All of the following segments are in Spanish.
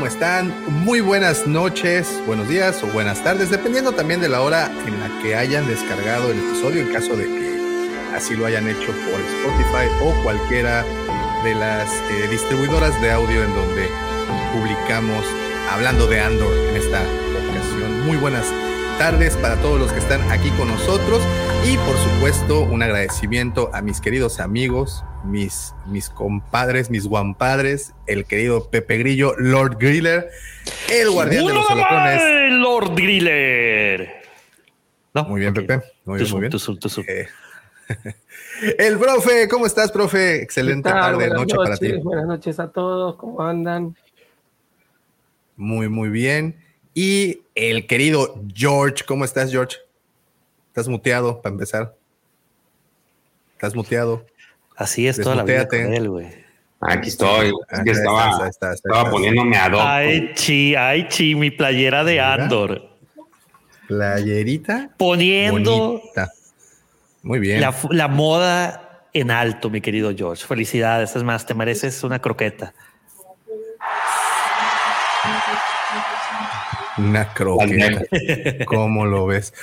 ¿Cómo están? Muy buenas noches, buenos días o buenas tardes, dependiendo también de la hora en la que hayan descargado el episodio, en caso de que así lo hayan hecho por Spotify o cualquiera de las eh, distribuidoras de audio en donde publicamos hablando de Andor en esta ocasión. Muy buenas tardes para todos los que están aquí con nosotros y por supuesto un agradecimiento a mis queridos amigos, mis, mis compadres, mis guampadres, el querido Pepe Grillo, Lord Griller, el guardián de los holocones. Lord Griller. No, muy bien, Pepe. Muy bien, muy bien. Eh, el profe, ¿cómo estás, profe? Excelente tarde, noche para ti. Buenas noches a todos, ¿cómo andan? Muy, muy bien. Y el querido George. ¿Cómo estás, George? ¿Estás muteado para empezar? ¿Estás muteado? Así es toda la vida con él, güey. Aquí estoy. Es que estaba, estaba poniéndome a dos. Ay, chi, ay, chi, mi playera de Andor. Playerita. Poniendo Muy bien. La, la, moda en alto, mi querido George. Felicidades. Es más, te mereces una croqueta. Una croqueta. ¿Cómo lo ves?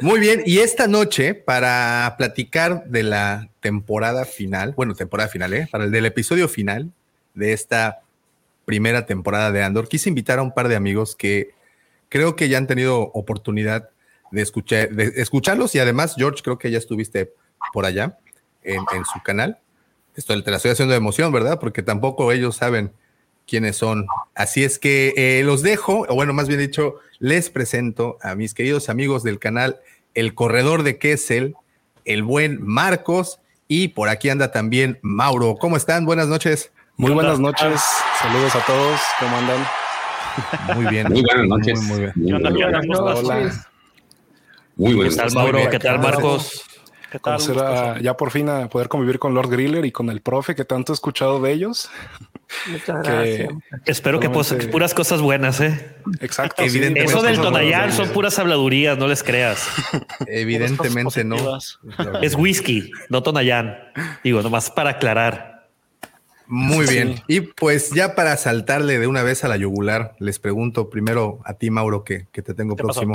Muy bien. Y esta noche, para platicar de la temporada final, bueno, temporada final, ¿eh? Para el del episodio final de esta primera temporada de Andor, quise invitar a un par de amigos que creo que ya han tenido oportunidad de, escuchar, de escucharlos y además, George, creo que ya estuviste por allá en, en su canal. Esto te la estoy haciendo de emoción, ¿verdad? Porque tampoco ellos saben quiénes son. Así es que eh, los dejo, o bueno, más bien dicho, les presento a mis queridos amigos del canal El Corredor de Kessel, el buen Marcos, y por aquí anda también Mauro. ¿Cómo están? Buenas noches. Muy buenas noches. Saludos a todos. ¿Cómo andan? Muy bien. Muy buenas noches. Muy, bien. Hola. Muy buenas ¿Qué tal, Mauro? ¿Qué tal, Marcos? ¿Qué tal? Será ya por fin a poder convivir con Lord Griller y con el profe que tanto he escuchado de ellos. Muchas gracias. Espero que, pues, puras cosas buenas, ¿eh? Exacto. Evidentemente. Eso del Tonayán son puras habladurías, no les creas. Evidentemente no. Es whisky, no Tonayán. Digo, nomás para aclarar. Muy bien. Y pues ya para saltarle de una vez a la yugular, les pregunto primero a ti, Mauro, que, que te tengo próximo.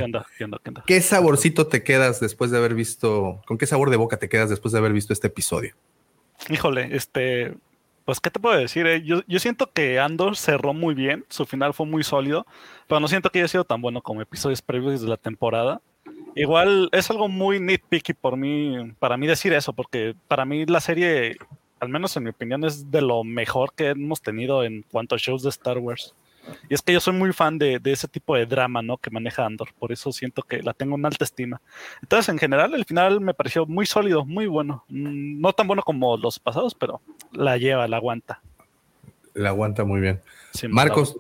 ¿Qué, saborcito te quedas después de haber visto, con qué sabor de boca te quedas después de haber visto este episodio? Híjole, este, pues, ¿qué te puedo decir? Eh? Yo, yo, siento que Andor cerró muy bien, su final fue muy sólido, pero no siento que haya sido tan bueno como episodios previos de la temporada. Igual es algo muy nitpicky por mí, para mí decir eso, porque para mí la serie, al menos en mi opinión, es de lo mejor que hemos tenido en cuanto a shows de Star Wars. Y es que yo soy muy fan de, de, ese tipo de drama, ¿no? Que maneja Andor. Por eso siento que la tengo en alta estima. Entonces, en general, el final me pareció muy sólido, muy bueno. Mm, no tan bueno como los pasados, pero la lleva, la aguanta. La aguanta muy bien. Sí, Marcos,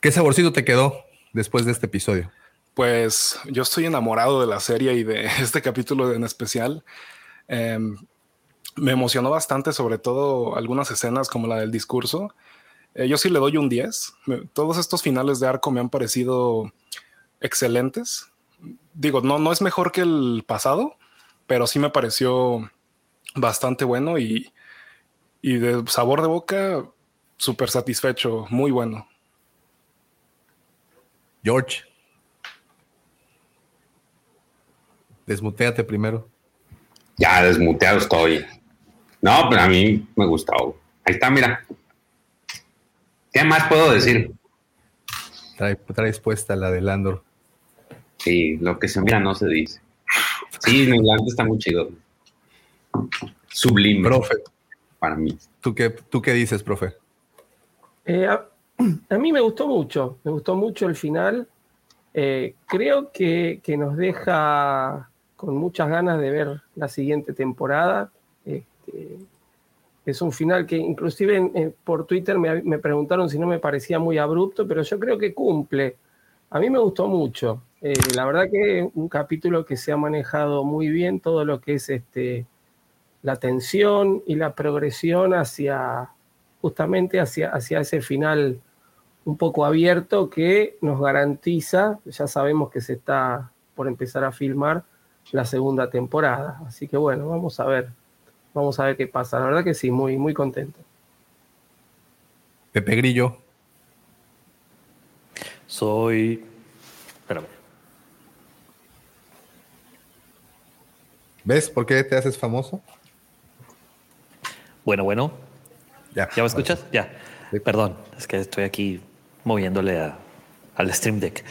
¿qué saborcito te quedó después de este episodio? Pues yo estoy enamorado de la serie y de este capítulo en especial. Eh, me emocionó bastante, sobre todo algunas escenas como la del discurso eh, yo sí le doy un 10. Todos estos finales de arco me han parecido excelentes. Digo, no, no es mejor que el pasado, pero sí me pareció bastante bueno y, y de sabor de boca, súper satisfecho, muy bueno. George. Desmuteate primero. Ya desmuteado estoy. No, pero a mí me gustó. Ahí está, mira. ¿Qué más puedo decir? Trae, traes puesta la de Landor. Sí, lo que se mira no se dice. Sí, Landor está muy chido. Sublime. Profe. Para mí. ¿Tú qué, tú qué dices, profe? Eh, a, a, mí me gustó mucho. Me gustó mucho el final. Eh, creo que, que, nos deja con muchas ganas de ver la siguiente temporada. Este, es un final que inclusive por Twitter me, me, preguntaron si no me parecía muy abrupto, pero yo creo que cumple. A mí me gustó mucho. Eh, la verdad que un capítulo que se ha manejado muy bien todo lo que es este, la tensión y la progresión hacia justamente hacia, hacia ese final un poco abierto que nos garantiza, ya sabemos que se está por empezar a filmar la segunda temporada. Así que bueno, vamos a ver Vamos a ver qué pasa. La verdad que sí, muy, muy contento. Pepe Grillo. Soy. Espérame. ¿Ves por qué te haces famoso? Bueno, bueno. Ya. ¿Ya me escuchas? Ya. Sí. Perdón, es que estoy aquí moviéndole a- al Stream Deck.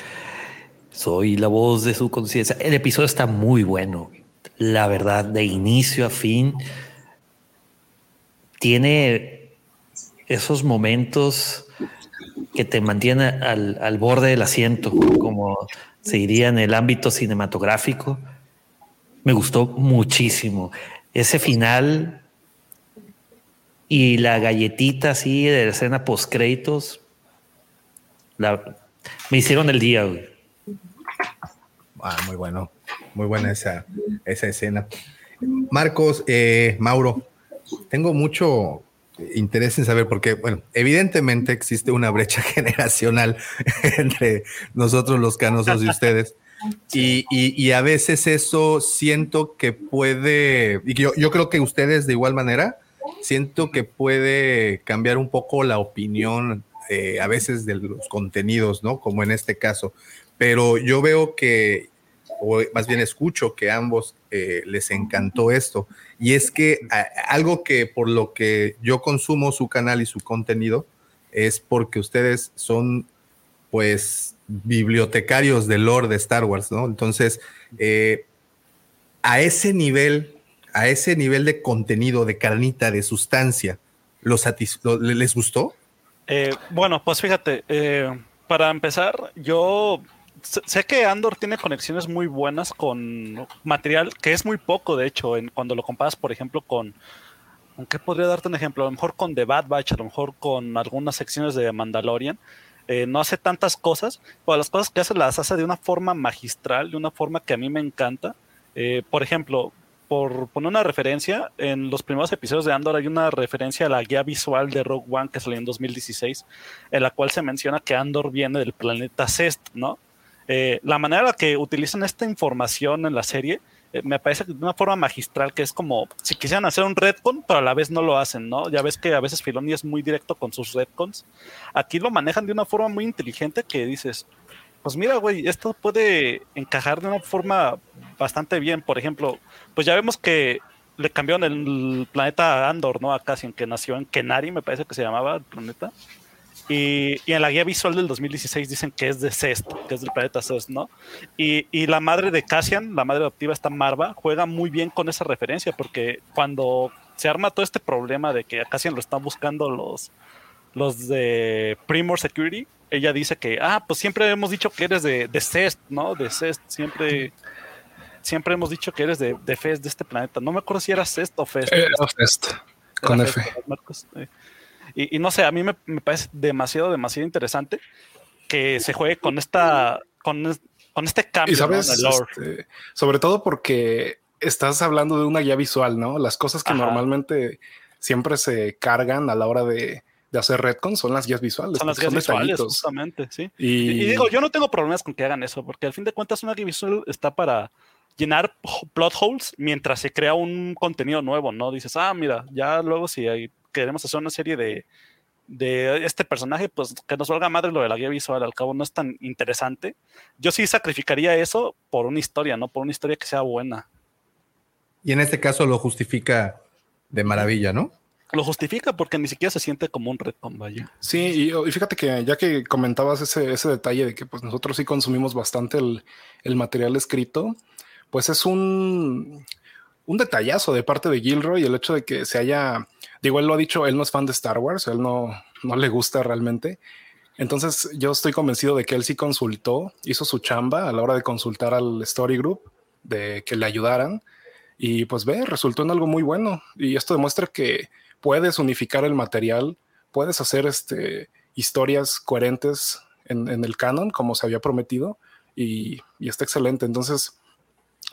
Soy la voz de su conciencia. El episodio está muy bueno. La verdad, de inicio a fin, tiene esos momentos que te mantienen al, al borde del asiento, como se diría en el ámbito cinematográfico. Me gustó muchísimo. Ese final y la galletita así de la escena post créditos la, me hicieron el día. güey. Ah, muy bueno. Muy buena esa, esa escena. Marcos, eh, Mauro, tengo mucho interés en saber porque, bueno, evidentemente existe una brecha generacional entre nosotros los canosos y ustedes. Y, y- y a veces eso siento que puede, y yo, yo creo que ustedes de igual manera, siento que puede cambiar un poco la opinión eh, a veces de los contenidos, ¿no? Como en este caso. Pero yo veo que, o más bien escucho que ambos eh, les encantó esto. Y es que algo que por lo que yo consumo su canal y su contenido es porque ustedes son, pues, bibliotecarios del lore de Star Wars, ¿no? Entonces, eh, a ese nivel, a ese nivel de contenido, de carnita, de sustancia, ¿los satis- lo- ¿les gustó? Eh, bueno, pues fíjate, para empezar, yo sé que Andor tiene conexiones muy buenas con material que es muy poco, de hecho, cuando lo comparas, por ejemplo, con. ¿Con qué podría darte un ejemplo? A lo mejor con The Bad Batch, a lo mejor con algunas secciones de Mandalorian. Eh, no hace tantas cosas, pero las cosas que hace las hace de una forma magistral, de una forma que a mí me encanta. Eh, por ejemplo, por poner una referencia, en los primeros episodios de Andor hay una referencia a la guía visual de Rogue One que salió en 2016, en la cual se menciona que Andor viene del planeta Cest, ¿no? Eh, la manera que utilizan esta información en la serie eh, me parece de una forma magistral que es como si quisieran hacer un retcon, pero a la vez no lo hacen, ¿no? Ya ves que a veces Filoni es muy directo con sus retcons. Aquí lo manejan de una forma muy inteligente que dices, pues mira, güey, esto puede encajar de una forma bastante bien. Por ejemplo, pues ya vemos que le cambiaron el planeta Andor, ¿no? A Cassian, que nació en Kenari, me parece que se llamaba el planeta. Y, y en la guía visual del 2016 dicen que es de Cest, que es del planeta Cest, ¿no? Y, y la madre de Cassian, la madre adoptiva, esta Marva, juega muy bien con esa referencia, porque cuando se arma todo este problema de que a Cassian lo están buscando los, los de Primor Security, ella dice que, ah, pues siempre hemos dicho que eres de, de Cest, ¿no? De Cest, siempre, siempre hemos dicho que eres de, de Fest, de este planeta. No me acuerdo si era Cest o Fest. Eh, Fest, con Era F. Fest, Y, y no sé, a mí me, me parece demasiado, demasiado interesante que se juegue con esta, con, con este cambio Y sabes, ¿no? este, sobre todo porque estás hablando de una guía visual, ¿no? Las cosas que Ajá. normalmente siempre se cargan a la hora de, de hacer retcon son las guías visuales. Son las guías visuales, justamente, sí. Y, Y, digo, yo no tengo problemas con que hagan eso, porque al fin de cuentas una guía visual está para llenar plot holes mientras se crea un contenido nuevo, ¿no? Dices, ah, mira, ya luego si hay- queremos hacer una serie de, de este personaje, pues que nos valga madre lo de la guía visual, al cabo no es tan interesante. Yo sí sacrificaría eso por una historia, ¿no? Por una historia que sea buena. Y en este caso lo justifica de maravilla, ¿no? Lo justifica porque ni siquiera se siente como un retcon, vaya. Sí, y, y fíjate que ya que comentabas ese, ese detalle de que pues nosotros sí consumimos bastante el, el material escrito, pues es un, un detallazo de parte de Gilroy el hecho de que se haya, digo, él lo ha dicho, él no es fan de Star Wars, él no, no le gusta realmente. Entonces yo estoy convencido de que él sí consultó, hizo su chamba a la hora de consultar al Story Group, de que le ayudaran. Y pues ve, resultó en algo muy bueno. Y esto demuestra que puedes unificar el material, puedes hacer este, historias coherentes en, en el canon, como se había prometido, y, y está excelente. Entonces,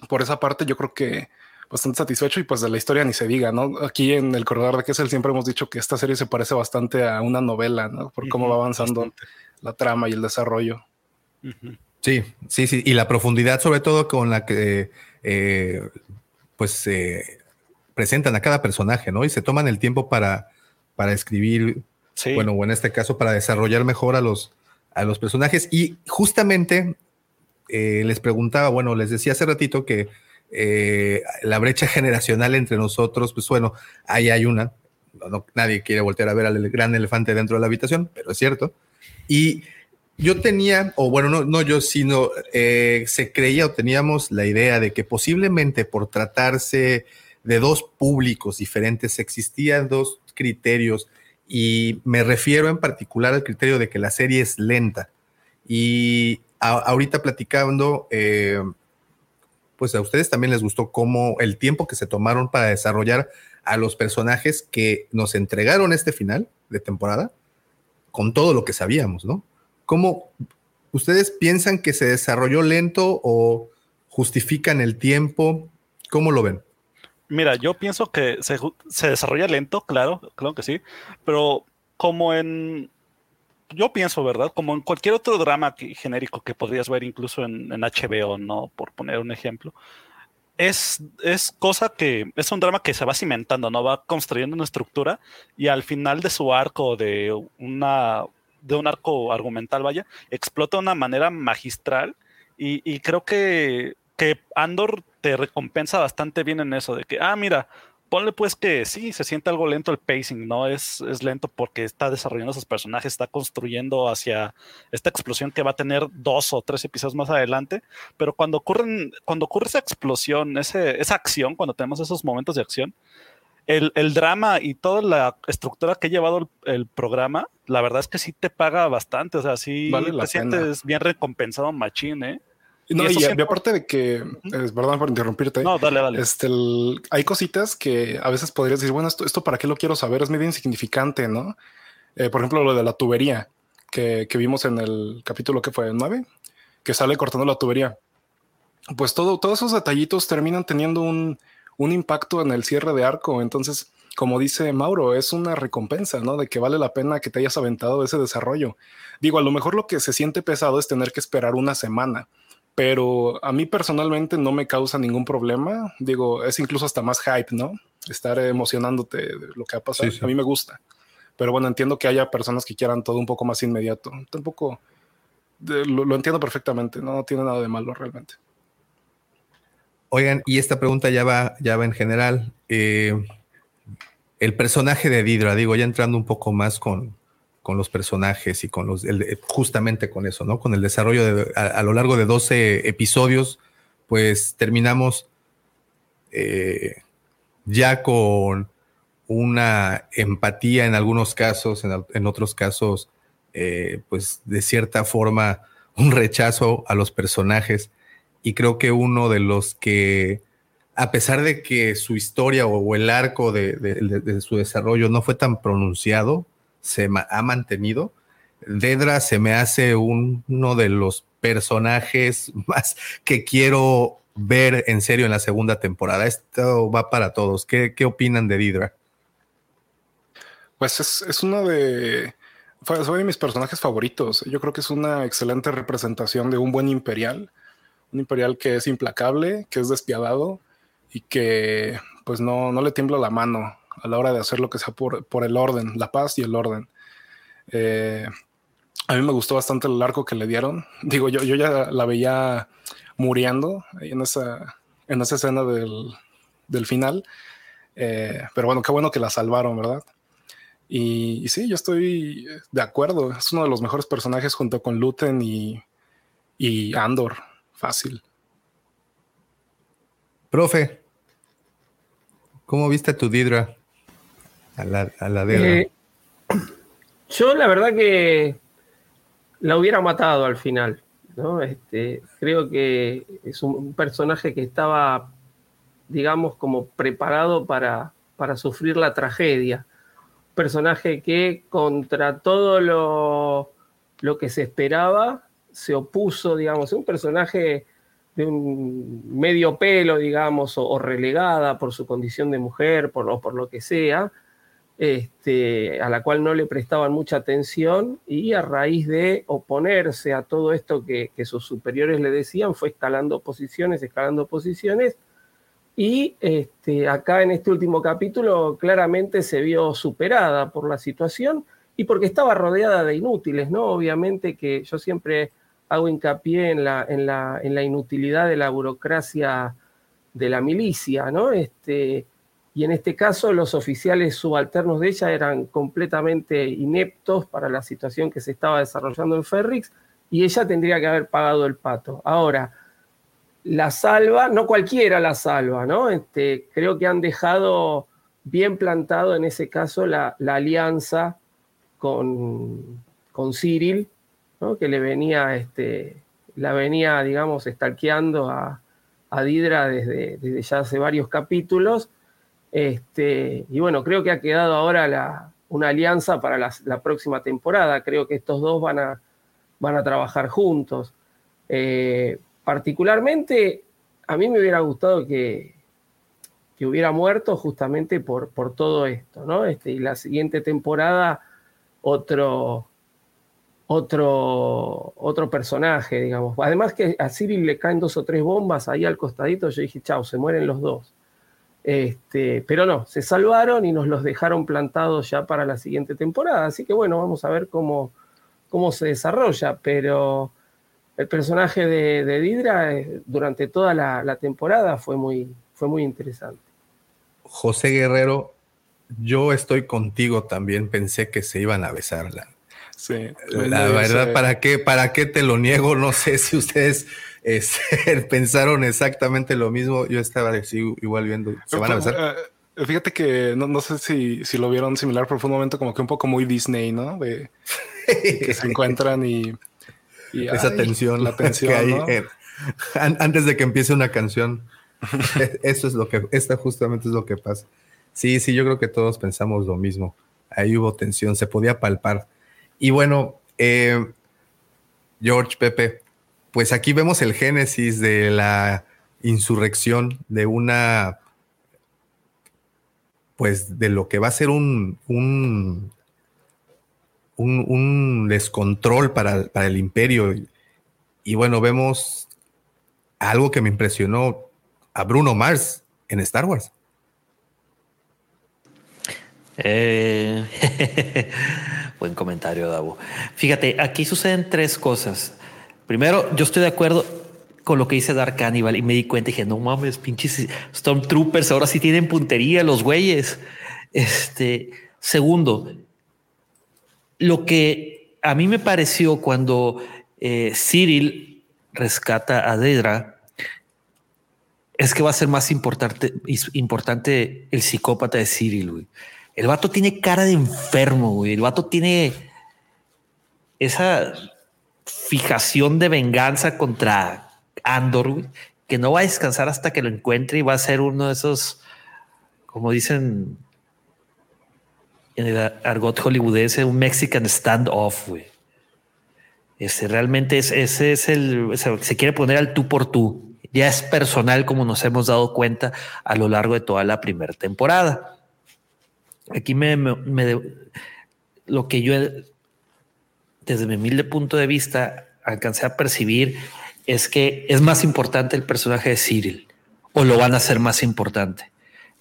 por esa parte, yo creo que bastante satisfecho y pues de la historia ni se diga, ¿no? Aquí en el corredor de Kessel siempre hemos dicho que esta serie se parece bastante a una novela, ¿no? Por cómo va avanzando bastante. la trama y el desarrollo. Sí, sí, sí. Y la profundidad, sobre todo con la que eh, pues eh, presentan a cada personaje, ¿no? Y se toman el tiempo para, para escribir, Sí. bueno, o en este caso, para desarrollar mejor a los, a los personajes. Y justamente eh, les preguntaba, bueno, les decía hace ratito que eh, la brecha generacional entre nosotros, pues bueno, ahí hay una. nadie quiere voltear a ver al gran elefante dentro de la habitación, pero es cierto. Y yo tenía, o bueno, no, no yo, sino eh, se creía o teníamos la idea de que posiblemente por tratarse de dos públicos diferentes existían dos criterios y me refiero en particular al criterio de que la serie es lenta. Y ahorita platicando, eh, pues a ustedes también les gustó cómo el tiempo que se tomaron para desarrollar a los personajes que nos entregaron este final de temporada con todo lo que sabíamos, ¿no? ¿Cómo ustedes piensan que se desarrolló lento o justifican el tiempo? ¿Cómo lo ven? Mira, yo pienso que se, desarrolla lento, claro, claro que sí, pero como en, yo pienso, ¿verdad? Como en cualquier otro drama genérico que podrías ver incluso en, en, HBO, ¿no? Por poner un ejemplo. Es, es cosa que es un drama que se va cimentando, ¿no? Va construyendo una estructura y al final de su arco, de una de un arco argumental, vaya, explota de una manera magistral y, creo que, que, Andor te recompensa bastante bien en eso, de que, ah, mira, ponle pues que sí, se siente algo lento el pacing, ¿no? Es, es lento porque está desarrollando esos personajes, está construyendo hacia esta explosión que va a tener dos o tres episodios más adelante, pero cuando, ocurren, cuando ocurre esa explosión, ese, esa acción, cuando tenemos esos momentos de acción, el, drama y toda la estructura que ha llevado el, programa, la verdad es que sí te paga bastante. O sea, sí te sientes bien recompensado, machín, ¿eh? No, y, aparte de que, perdón por interrumpirte. No, dale, dale. Este, hay cositas que a veces podrías decir, bueno, esto, esto para qué lo quiero saber, es medio insignificante, ¿no? Eh, por ejemplo, lo de la tubería que, que vimos en el capítulo que fue el 9, que sale cortando la tubería. Pues todo, todos esos detallitos terminan teniendo un, un impacto en el cierre de arco. Entonces, como dice Mauro, es una recompensa, ¿no? De que vale la pena que te hayas aventado ese desarrollo. Digo, a lo mejor lo que se siente pesado es tener que esperar una semana, pero a mí personalmente no me causa ningún problema. Digo, es incluso hasta más hype, ¿no? Estar emocionándote de lo que ha pasado. A mí me gusta. Pero bueno, entiendo que haya personas que quieran todo un poco más inmediato. Tampoco lo, lo entiendo perfectamente, no tiene nada de malo realmente. Oigan, y esta pregunta ya va, ya va en general. Eh, el personaje de Didra, digo, ya entrando un poco más con, con los personajes y con los, justamente con eso, ¿no? Con el desarrollo de, a, lo largo de 12 episodios, pues terminamos eh, ya con una empatía en algunos casos, en, otros casos, eh, pues de cierta forma, un rechazo a los personajes y creo que uno de los que, a pesar de que su historia o, el arco de, su desarrollo no fue tan pronunciado, se ha mantenido. Dedra se me hace uno de los personajes más que quiero ver en serio en la segunda temporada. Esto va para todos. ¿Qué, qué opinan de Dedra? Pues es, es uno de, fue de mis personajes favoritos. Yo creo que es una excelente representación de un buen imperial un imperial que es implacable, que es despiadado y que pues no, no le tiembla la mano a la hora de hacer lo que sea por, por el orden, la paz y el orden. Eh, a mí me gustó bastante el arco que le dieron. Digo, yo, yo ya la veía muriendo en esa, en esa escena del, del final. Eh, pero bueno, qué bueno que la salvaron, ¿verdad? Y, sí, yo estoy de acuerdo. Es uno de los mejores personajes junto con Luten y, y Andor. Fácil. Profe, ¿cómo viste a tu Didra? A la, a eh, yo la verdad que la hubiera matado al final. ¿no? Este, creo que es un personaje que estaba, digamos, como preparado para, para sufrir la tragedia. Personaje que contra todo lo, lo que se esperaba, se opuso, digamos, un personaje de un medio pelo, digamos, o, relegada por su condición de mujer, por, por lo que sea, este, a la cual no le prestaban mucha atención y a raíz de oponerse a todo esto que, sus superiores le decían, fue escalando posiciones, escalando posiciones, y este, acá en este último capítulo claramente se vio superada por la situación y porque estaba rodeada de inútiles, ¿no? Obviamente que yo siempre hago hincapié en la, en la, en la inutilidad de la burocracia de la milicia, ¿no? Este, y en este caso los oficiales subalternos de ella eran completamente ineptos para la situación que se estaba desarrollando en Ferrix y ella tendría que haber pagado el pato. Ahora, la salva, no cualquiera la salva, ¿no? Este, creo que han dejado bien plantado en ese caso la, alianza con, con Cyril, ¿no? que le venía, este, la venía, digamos, estalqueando a, a Didra desde, desde ya hace varios capítulos este, y bueno, creo que ha quedado ahora una alianza para la, próxima temporada. Creo que estos dos van a, van a trabajar juntos. Eh, particularmente, a mí me hubiera gustado que, que hubiera muerto justamente por, por todo esto, ¿no? Este, y la siguiente temporada, otro, otro, otro personaje, digamos. Además que a Cyril le caen dos o tres bombas ahí al costadito, yo dije, chao, se mueren los dos. Este, pero no, se salvaron y nos los dejaron plantados ya para la siguiente temporada. Así que bueno, vamos a ver cómo, cómo se desarrolla. Pero el personaje de, de Didra eh, durante toda la, temporada fue muy, fue muy interesante. José Guerrero, yo estoy contigo también. Pensé que se iban a besar. La, sí, la verdad, ¿para qué, ¿para qué te lo niego? No sé si ustedes este, pensaron exactamente lo mismo. Yo estaba igual viendo. ¿Se van a besar? Eh, fíjate que no, sé si, si, lo vieron similar, pero fue un momento como que un poco muy Disney, ¿no? De, que se encuentran y, esa tensión, la tensión antes de que empiece una canción. E, eso es lo que, esta justamente es lo que pasa. Sí, sí, yo creo que todos pensamos lo mismo. Ahí hubo tensión, se podía palpar. Y bueno, eh, George Pepe, pues aquí vemos el génesis de la insurrección de una, pues de lo que va a ser un, un, descontrol para, para, el imperio. Y bueno, vemos algo que me impresionó a Bruno Mars en Star Wars. Eh, buen comentario, Davo. Fíjate, aquí suceden tres cosas. Primero, yo estoy de acuerdo con lo que dice Dark Cannibal y me di cuenta y dije, no mames, pinches Stormtroopers, ahora sí tienen puntería los güeyes. Este, segundo, lo que a mí me pareció cuando eh, Cyril rescata a Dedra es que va a ser más importante, importante el psicópata de Cyril, güey. El vato tiene cara de enfermo, güey. El vato tiene esa fijación de venganza contra Andor, que no va a descansar hasta que lo encuentre y va a ser uno de esos, como dicen en el argot hollywoodense, un Mexican standoff, güey. Ese realmente es, ese es el, se quiere poner al tú por tú. Ya es personal, como nos hemos dado cuenta a lo largo de toda la primera temporada. Aquí me, me lo que yo desde mi humilde punto de vista, alcancé a percibir es que es más importante el personaje de Cyril o lo van a hacer más importante.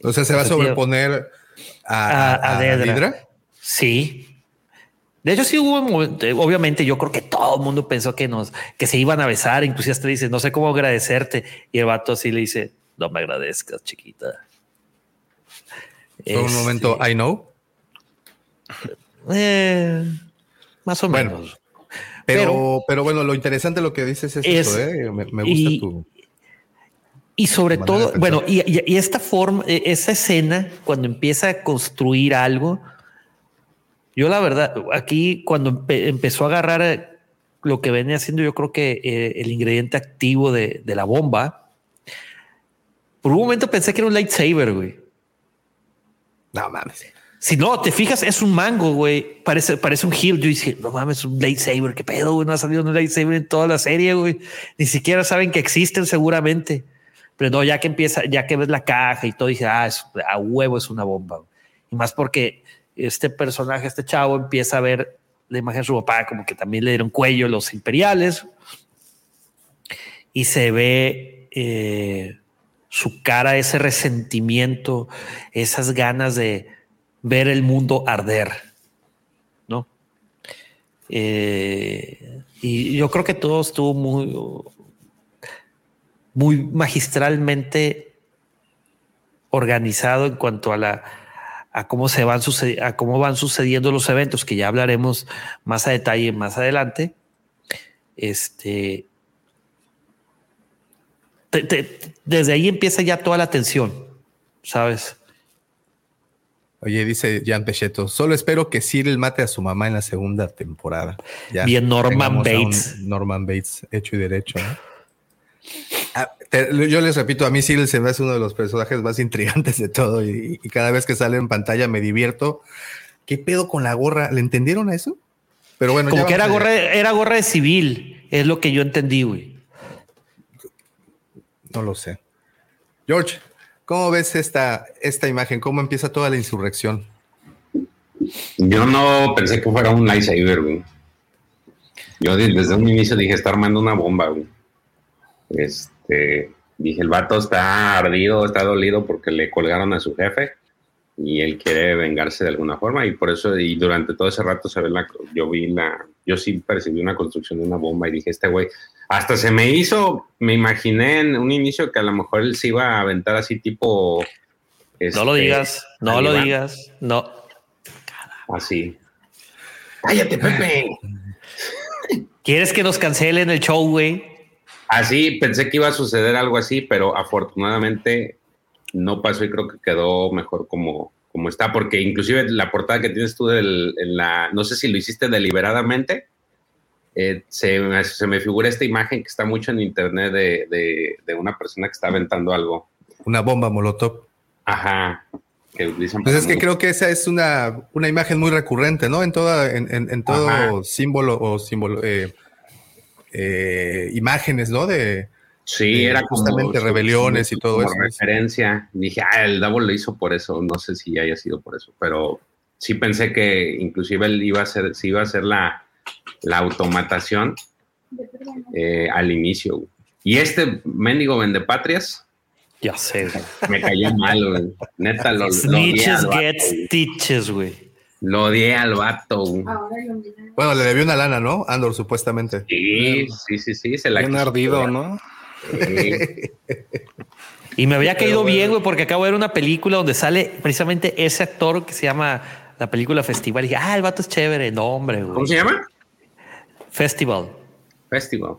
O sea, se va a sobreponer a, a, Sí. De hecho, sí hubo obviamente yo creo que todo el mundo pensó que nos, que se iban a besar, inclusive hasta dice, no sé cómo agradecerte. Y el vato así le dice, no me agradezcas, chiquita. Fue un momento, este, I know. Eh, más o menos. Pero, pero, bueno, lo interesante lo que dices es, eso, ¿eh? me, gusta y, tu. Y sobre todo, bueno, y, y, esta forma, e, esa escena, cuando empieza a construir algo, yo la verdad, aquí cuando empezó a agarrar eh, lo que venía haciendo, yo creo que eh, el ingrediente activo de, de la bomba, por un momento pensé que era un lightsaber, güey. No mames. Si no, te fijas, es un mango, güey. Parece, parece un heal. Yo dije, no mames, un lightsaber. ¿Qué pedo? No ha salido un lightsaber en toda la serie, güey. Ni siquiera saben que existen seguramente. Pero no, ya que empieza, ya que ves la caja y todo, dije, ah, a huevo es una bomba. Y más porque este personaje, este chavo, empieza a ver la imagen de su papá, como que también le dieron cuello los imperiales. Y se ve eh, su cara, ese resentimiento, esas ganas de ver el mundo arder, ¿no? Eh, y yo creo que todo estuvo muy, muy magistralmente organizado en cuanto a la a cómo se van a cómo van sucediendo los eventos, que ya hablaremos más a detalle más adelante. Este desde ahí empieza ya toda la tensión, ¿sabes? Oye, dice Jan Pecheto, solo espero que Cyril mate a su mamá en la segunda temporada. Bien, Norman Bates. Norman Bates, hecho y derecho. Ah, yo les repito, a mí Cyril se me hace uno de los personajes más intrigantes de todo y, cada vez que sale en pantalla me divierto. ¿Qué pedo con la gorra? ¿Le entendieron a eso? Pero bueno, como que era gorra, era gorra de civil, es lo que yo entendí, güey. No lo sé. George, ¿cómo ves esta, esta imagen? ¿Cómo empieza toda la insurrección? Yo no pensé que fuera un lightsaber, güey. Yo desde un inicio dije, está armando una bomba, güey. Este, dije, el vato está ardido, está dolido porque le colgaron a su jefe y él quiere vengarse de alguna forma y por eso, y durante todo ese rato se ve la, yo vi la, yo sí percibí una construcción de una bomba y dije, este güey, hasta se me hizo, me imaginé en un inicio que a lo mejor él se iba a aventar así tipo... no lo este, digas, no lo digas, no. Así. Cállate, Pepe. ¿Quieres que nos cancelen el show, güey? Así, pensé que iba a suceder algo así, pero afortunadamente no pasó y creo que quedó mejor como, como está, porque inclusive la portada que tienes tú en la, no sé si lo hiciste deliberadamente, eh, se, me figura esta imagen que está mucho en internet de, una persona que está aventando algo. Una bomba molotov. Ajá. pues es que creo que esa es una, una imagen muy recurrente, ¿no? En toda, en, en, todo símbolo o símbolo, eh, eh, imágenes, ¿no? De, sí, era justamente rebeliones y todo eso. referencia. Dije, ah, el Double lo hizo por eso. No sé si haya sido por eso, pero sí pensé que inclusive él iba a ser, si iba a ser la, la automatación eh, al inicio. Y este mendigo vendepatrias. Ya sé. Me cayó mal, Neta, lo, Snitches get stitches, güey. Lo odié al vato. Bueno, le debió una lana, ¿no? Andor, supuestamente. Sí, sí, sí, sí. Se la Bien ardido, ¿no? Y me había caído bien, güey, porque acabo de ver una película donde sale precisamente ese actor que se llama la película Festival. Y dije, ah, el vato es chévere. No, hombre, güey. ¿Cómo se llama? Festival. Festival.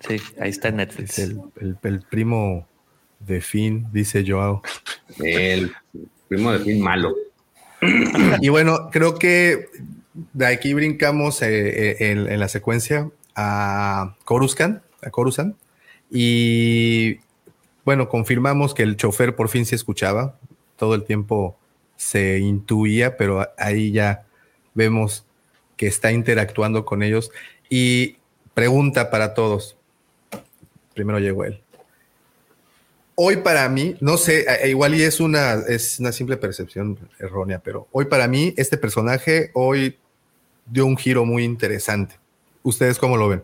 Sí, ahí está en Netflix. El, el primo de Finn, dice Joao. El primo de Finn malo y bueno, creo que de aquí brincamos eh, eh, en, la secuencia a Coruscant, a Coruscant, y bueno, confirmamos que el chofer por fin se escuchaba, todo el tiempo se intuía, pero ahí ya vemos que está interactuando con ellos. Y pregunta para todos. Primero llegó él hoy para mí, no sé, igual y es una, es una simple percepción errónea, pero hoy para mí este personaje hoy dio un giro muy interesante. ¿Ustedes cómo lo ven?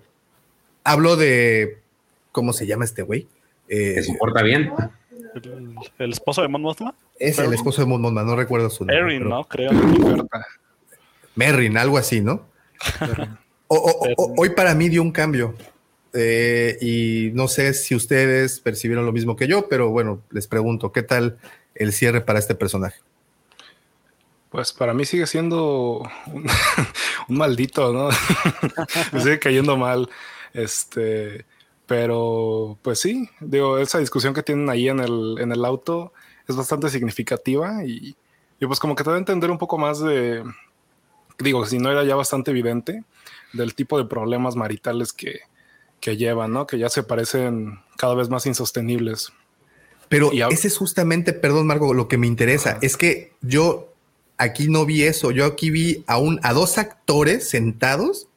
Hablo de, ¿cómo se llama este güey? Eh, se porta bien. ¿El, esposo de Mon Mothma? Es el esposo de Mon Mothma, no recuerdo su nombre. Merrin, ¿no? Creo. Merrin, algo así, ¿no? hoy para mí dio un cambio. Eh, y no sé si ustedes percibieron lo mismo que yo, pero bueno, les pregunto, ¿qué tal el cierre para este personaje? Pues para mí sigue siendo un, maldito, ¿no? Me sigue cayendo mal. Este, pero pues sí, digo, esa discusión que tienen ahí en el, en el auto es bastante significativa y, y pues como que te da a entender un poco más de, digo, si no era ya bastante evidente, del tipo de problemas maritales que, que llevan, ¿no? Que ya se parecen cada vez más insostenibles. Pero ese es justamente, perdón, Marco, lo que me interesa. Es que yo aquí no vi eso. Yo aquí vi a, un, a dos actores sentados.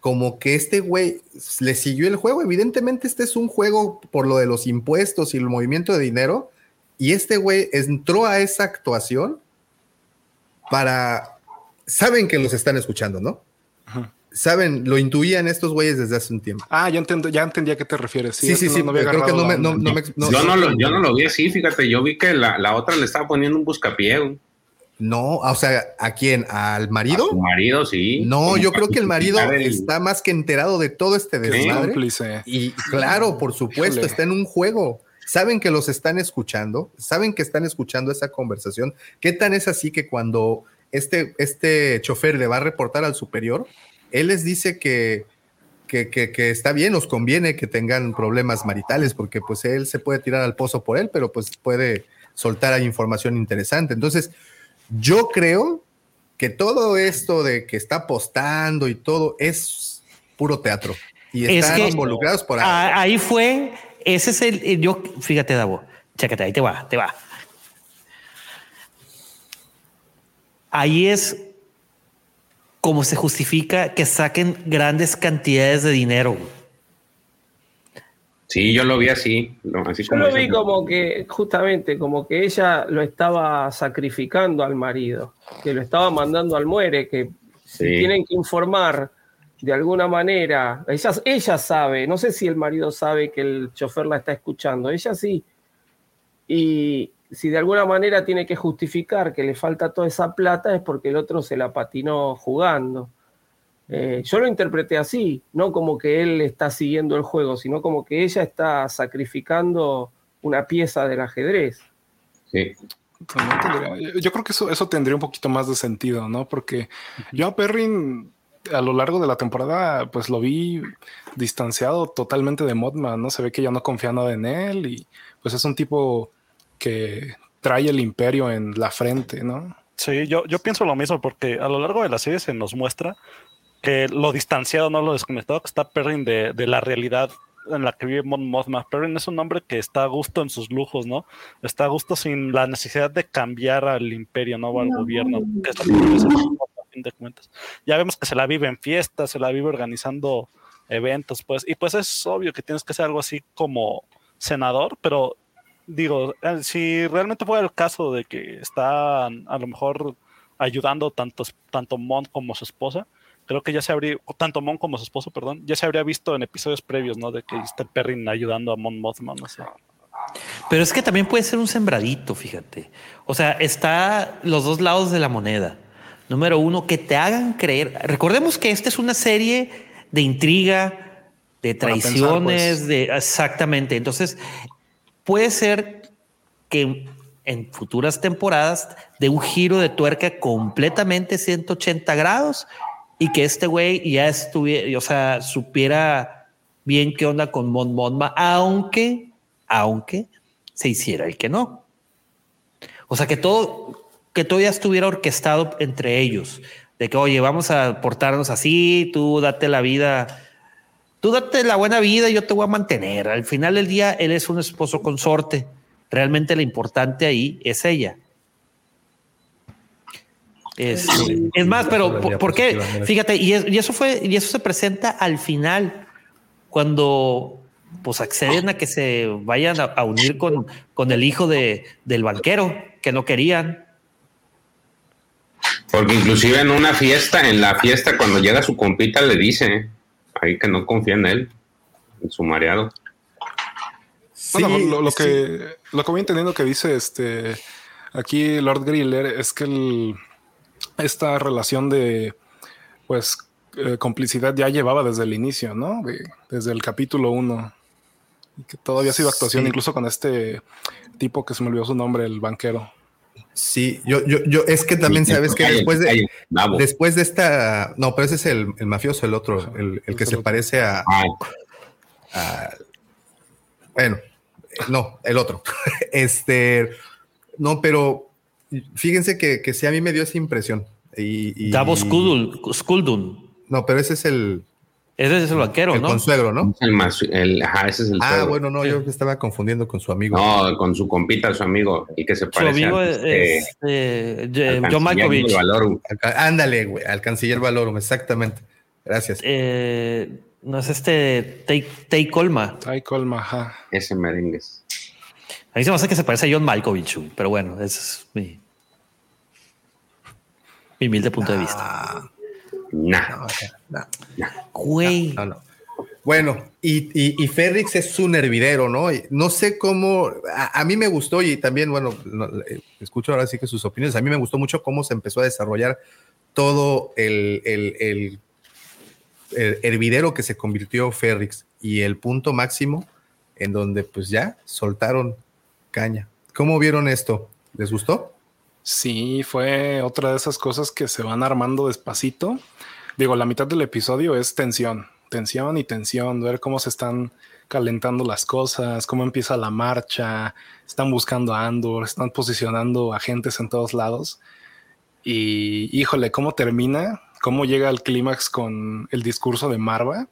Como que este güey le siguió el juego. Evidentemente, este es un juego por lo de los impuestos y el movimiento de dinero. Y este güey entró a esa actuación para. Saben que los están escuchando, ¿no? Ajá saben, lo intuían estos güeyes desde hace un tiempo. Ah, ya entiendo, ya entendí a qué te refieres. Sí, sí, sí, no, creo que no me, yo, no lo, vi así, fíjate, yo vi que la, otra le estaba poniendo un buscapié. No, o sea, ¿a quién? ¿Al marido? A su marido, sí. No, yo creo que el marido El- está más que enterado de todo este desmadre. Y claro, por supuesto, Híjole. está en un juego. Saben que los están escuchando, saben que están escuchando esa conversación. ¿Qué tan es así que cuando este, este chofer le va a reportar al superior, él les dice que, que, que- que está bien, nos conviene que tengan problemas maritales, porque pues él se puede tirar al pozo por él, pero pues puede soltar ahí información interesante. Entonces, yo creo que todo esto de que está apostando y todo es puro teatro. Y Es están que- involucrados por ahí. Ah, ahí fue, ese es el, el- yo, fíjate, Davo, chécate, ahí te va, te va. Ahí es como se justifica que saquen grandes cantidades de dinero. Sí, yo lo vi así. no, así Yo como lo vi como que, justamente, como que ella lo estaba sacrificando al marido, que lo estaba mandando al muere, que Sí. tienen que informar de alguna manera, ella, ella sabe, no sé si el marido sabe que el chofer la está escuchando, ella sí. Y si de alguna manera tiene que justificar que le falta toda esa plata es porque el otro se la patinó jugando. Eh, yo lo interpreté así, no como que él está siguiendo el juego, sino como que ella está sacrificando una pieza del ajedrez. Sí. Yo creo que eso, eso tendría un poquito más de sentido, ¿no? Porque yo a Perrin a lo largo de la temporada, pues lo vi distanciado totalmente de Modman, ¿no? Se ve que ya no confía nada en él y pues es un tipo que trae el imperio en la frente, ¿no? Sí, yo, yo pienso lo mismo porque a lo largo de la serie se nos muestra que lo distanciado, no lo desconectado que está Perrin de, de la realidad en la que vive Mon Mothma. Perrin es un hombre que está a gusto en sus lujos, ¿no? Está a gusto sin la necesidad de cambiar al imperio, ¿no? O al gobierno, que es lo que debe ser, a fin de cuentas. Ya vemos que se la vive en fiestas, se la vive organizando eventos, pues, y pues es obvio que tienes que ser algo así como senador, pero digo, eh, si realmente fuera el caso de que están a lo mejor ayudando tanto, tanto Mon como su esposa, creo que ya se habría, tanto Mon como su esposo, perdón, ya se habría visto en episodios previos, ¿no? De que está Perrin ayudando a Mon Mothma, no sé. Pero es que también puede ser un sembradito, fíjate. O sea, está los dos lados de la moneda. Número uno, que te hagan creer. Recordemos que esta es una serie de intriga, de pensar, traiciones, pues. de exactamente. Entonces, puede ser que en futuras temporadas de un giro de tuerca completamente 180 grados y que este güey ya estuviera, o sea, supiera bien qué onda con Mon Mothma, aunque, aunque se hiciera el que no. O sea, que todo, que todo ya estuviera orquestado entre ellos, de que, oye, vamos a portarnos así, tú date la vida, tú date la buena vida, yo te voy a mantener. Al final del día, él es un esposo consorte. Realmente lo importante ahí es ella. Es, es más, pero ¿por, por qué? Fíjate, y, es- y eso fue, y eso se presenta al final, cuando pues acceden a que se vayan a, a unir con, con el hijo de, del banquero, que no querían. Porque inclusive en una fiesta, en la fiesta, cuando llega su compita, le dice ahí que no confía en él, en su mareado. Bueno, Sí, lo, lo sí. que lo que voy entendiendo que dice este aquí Lord Griller es que el- esta relación de pues eh, complicidad ya llevaba desde el inicio, ¿no? De- desde el capítulo 1. Y que todo había sido actuación, Sí. incluso con este tipo que se me olvidó su nombre, el banquero. Sí, yo, yo, yo, es que también sabes que después de, después de esta, no, pero ese es el, el mafioso, el otro, el, el que se parece a, Ah, a- bueno, no, el otro. este, no, pero fíjense que, que sí, a mí me dio esa impresión. Y, y- Davos Skuldun. No, pero ese es el, Ese es el banquero, el ¿no? consuegro, ¿no? el más, el, ajá, ese es el Ah, suegro. bueno, no, yo me estaba confundiendo con su amigo. No, con su compita, su amigo, y que se Su parece amigo al, es, este, es, eh, John Malkovich. Acá- Ándale, güey, al canciller Valorum, exactamente. Gracias. Eh, no es este Tay, Tay Colma. Ay, colma, ajá. Ese merengues. A mí se me hace que se parece a John Malkovich, pero bueno, ese es mi, mi humilde punto de vista. Ah, Nah. no, no, Güey, no, no. Bueno, y, y, y Ferrix es un hervidero, ¿no? No sé cómo, a, a, mí me gustó y también, bueno, eh, escucho ahora sí que sus opiniones, a mí me gustó mucho cómo se empezó a desarrollar todo el, el, el, el hervidero que se convirtió Ferrix y el punto máximo en donde pues ya soltaron caña. ¿Cómo vieron esto? ¿Les gustó? Sí, fue otra de esas cosas que se van armando despacito. Digo, la mitad del episodio es tensión, tensión y tensión, ver cómo se están calentando las cosas, cómo empieza la marcha, están buscando a Andor, están posicionando agentes en todos lados. Y híjole, cómo termina, cómo llega al clímax con el discurso de Marva.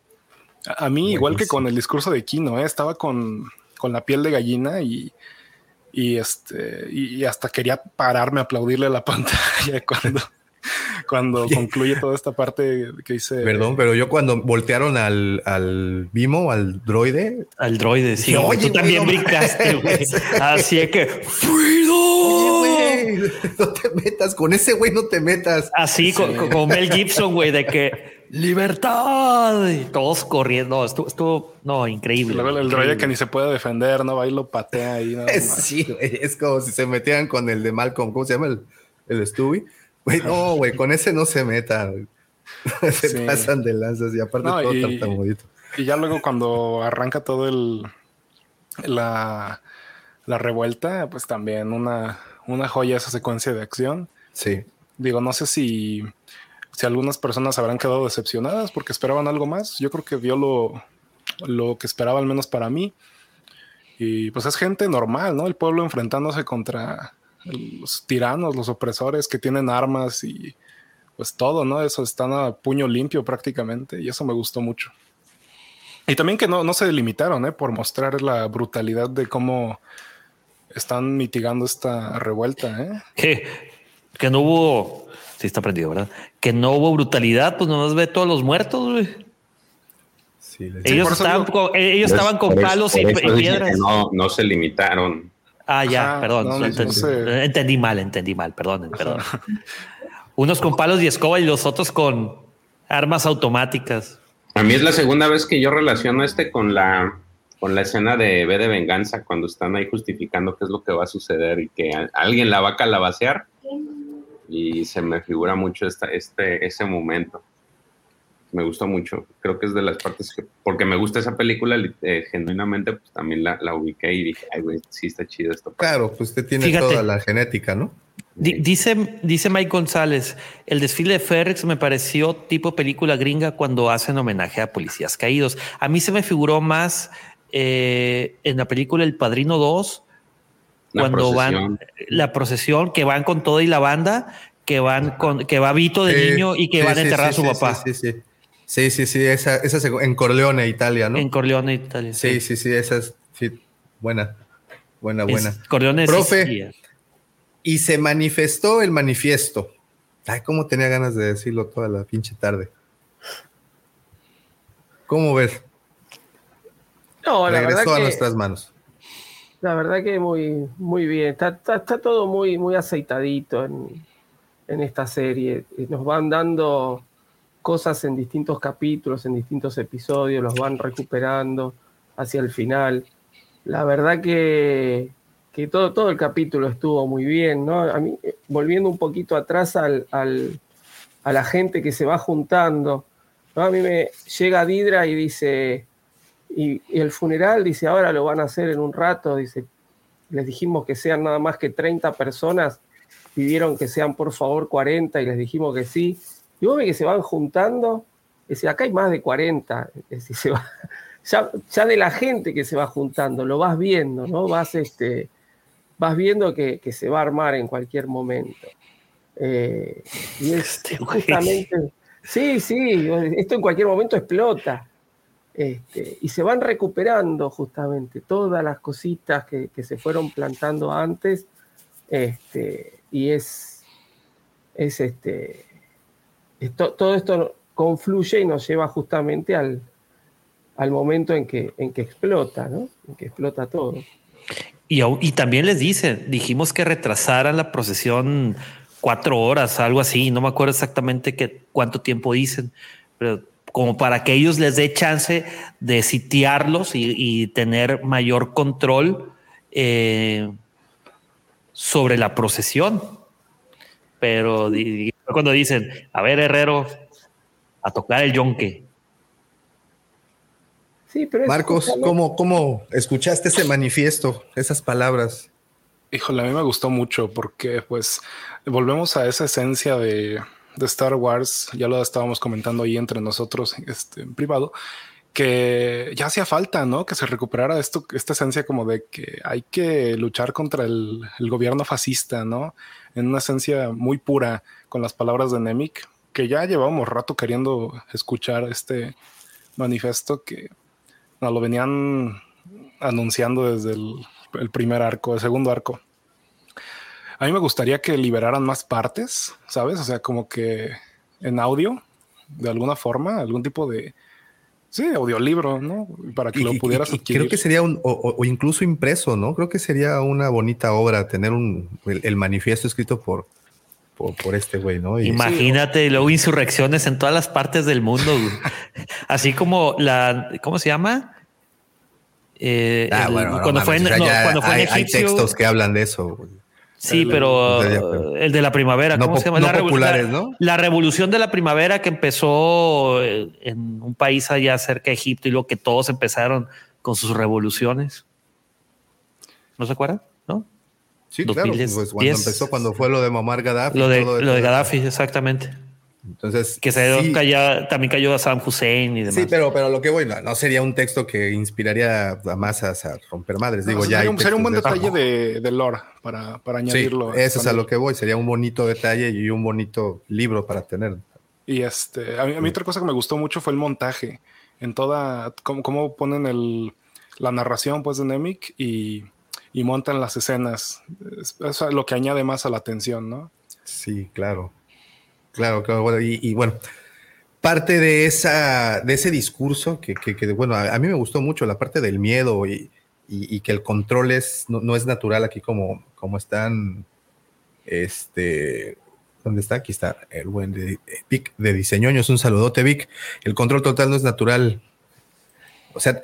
A mí, igual que con el discurso de Kino, ¿eh? estaba con, con, la piel de gallina y, y, este, y hasta quería pararme a aplaudirle a la pantalla cuando, cuando concluye toda esta parte que dice. Perdón, pero yo cuando voltearon al, al Vimo, al droide. Al droide, sí. Oye, tú también no brincaste, güey. Así es que. No te metas, con ese güey no te metas. Así, sí. con, con Mel Gibson, güey, de que libertad y todos corriendo. Estuvo, estuvo no, increíble. Luego el droide que ni se puede defender, ¿no? Va y lo patea ahí. Sí, güey, es como si se metieran con el de Malcolm, ¿cómo se llama? El, el Stewie. Güey, no, güey, con ese no se metan. se sí. pasan de lanzas y aparte no, todo y, tartamudito. Y ya luego cuando arranca todo el la, la revuelta, pues también una, una joya esa secuencia de acción. Sí. Digo, no sé si, si algunas personas habrán quedado decepcionadas porque esperaban algo más. Yo creo que vio lo, lo que esperaba, al menos para mí. Y pues es gente normal, ¿no? El pueblo enfrentándose contra los tiranos, los opresores que tienen armas y pues todo, ¿no? Eso están a puño limpio prácticamente y eso me gustó mucho. Y también que no, no se limitaron, ¿eh? Por mostrar la brutalidad de cómo están mitigando esta revuelta, ¿eh? Que, que no hubo, sí está prendido, ¿verdad? Que no hubo brutalidad, pues nomás ve todos los muertos, güey. Sí, ellos, estaban, con, ellos estaban con palos y, y piedras. No, no se limitaron. Ah, ya, Ajá, perdón. No, entendí, no sé. entendí, mal, entendí mal, perdón, perdón. Unos con palos y escoba y los otros con armas automáticas. A mí es la segunda vez que yo relaciono este con la, con la escena de B de Venganza, cuando están ahí justificando qué es lo que va a suceder y que alguien la va a calabacear. Y se me figura mucho esta, este, ese momento me gustó mucho. Creo que es de las partes que, porque me gusta esa película, eh, genuinamente, pues también la, la, ubiqué y dije, ay, güey, sí está chido esto. Claro, pues usted tiene Fíjate, toda la genética, ¿no? Dice, dice Mike González, el desfile de Ferrex me pareció tipo película gringa cuando hacen homenaje a policías caídos. A mí se me figuró más eh, en la película El Padrino 2, la cuando procesión. van la procesión, que van con todo y la banda, que van con, que va Vito de Sí, niño y que sí, van a enterrar sí, a su sí, papá. Sí, sí, sí. Sí, sí, sí, esa, esa se- en Corleone, Italia, ¿no? En Corleone, Italia. sí, sí, sí, esa es sí, buena, buena, Es buena. Corleone Profe. Sicilia. Y se manifestó el manifiesto. Ay, cómo tenía ganas de decirlo toda la pinche tarde. ¿Cómo ves? No, la verdad Regresó a que, nuestras manos. la verdad que muy, muy bien. Está, está, está todo muy, muy aceitadito en, en esta serie. Y Nos van dando cosas en distintos capítulos, en distintos episodios, los van recuperando hacia el final. La verdad que, que todo, todo el capítulo estuvo muy bien, ¿no? A mí, eh, volviendo un poquito atrás al, al- a la gente que se va juntando, ¿no? A mí me llega Didra y dice, y, y el funeral, dice, ahora lo van a hacer en un rato, dice, les dijimos que sean nada más que 30 personas, pidieron que sean por favor 40 y les dijimos que sí. Y vos ves que se van juntando, dice, acá hay más de 40, es decir, se va, ya, ya de la gente que se va juntando, lo vas viendo, ¿no? Vas, este, vas viendo que, que se va a armar en cualquier momento. Eh, y es Este justamente, sí, sí, esto en cualquier momento explota. Este, y se van recuperando justamente todas las cositas que, se fueron plantando antes. Este, y es, es este, todo esto confluye y nos lleva justamente al, al momento en que, en que explota, ¿no? En que explota todo. Y, y también les dicen, dijimos que retrasaran la procesión cuatro horas, algo así. No me acuerdo exactamente qué, cuánto tiempo dicen, pero como para que ellos les dé chance de sitiarlos y, tener mayor control eh, sobre la procesión. Pero cuando dicen, a ver, Herrero, a tocar el yonque. Sí, pero Marcos, ¿cómo, ¿cómo escuchaste ese manifiesto, esas palabras? Híjole, a mí me gustó mucho porque pues volvemos a esa esencia de, de Star Wars, ya lo estábamos comentando ahí entre nosotros este, en privado, que ya hacía falta, ¿no? Que se recuperara esto, esta esencia como de que hay que luchar contra el, gobierno fascista, ¿no? En una esencia muy pura, con las palabras de Nemik, que ya llevábamos rato queriendo escuchar este manifiesto que lo venían anunciando desde el primer arco, el segundo arco. A mí me gustaría que liberaran más partes, ¿sabes? O sea, como que en audio, de alguna forma, algún tipo de, sí, audiolibro, ¿no? Para que lo pudieras adquirir. Creo que sería un, o, incluso impreso, ¿no? Creo que sería una bonita obra tener un, el, manifiesto escrito por, por, este güey, ¿no? Imagínate, luego insurrecciones en todas las partes del mundo, Así como la, ¿cómo se llama? Eh, ah, bueno, cuando, fue en, cuando fue en hay, textos que hablan de eso. Sí, pero el de la primavera, ¿cómo se llama? la, populares, ¿no? la revolución de la primavera que empezó eh, en un país allá cerca de Egipto y luego que todos empezaron con sus revoluciones. ¿No se acuerdan? ¿No? Sí, claro. Pues cuando empezó, cuando fue lo de Mamar Gaddafi. Lo de, lo de Gaddafi, exactamente. Entonces, que se también cayó a Sam Hussein y demás. Sí, pero, pero lo que voy, no, sería un texto que inspiraría a masas a romper madres. Digo, ya sería, un, buen detalle de, de, lore para, para añadirlo. Sí, eso es a lo que voy. Sería un bonito detalle y un bonito libro para tener. Y este, a mí, otra cosa que me gustó mucho fue el montaje. En toda, cómo, cómo ponen el, la narración pues de Nemec y, y montan las escenas. Eso es lo que añade más a la atención, ¿no? Sí, claro. Claro, claro. Y, bueno, parte de, esa, de ese discurso que, bueno, a, mí me gustó mucho la parte del miedo y, que el control es, no, es natural aquí como, como están, este, ¿dónde está? Aquí está el buen de, Vic de Diseñoños. Un saludote, Vic. El control total no es natural. O sea,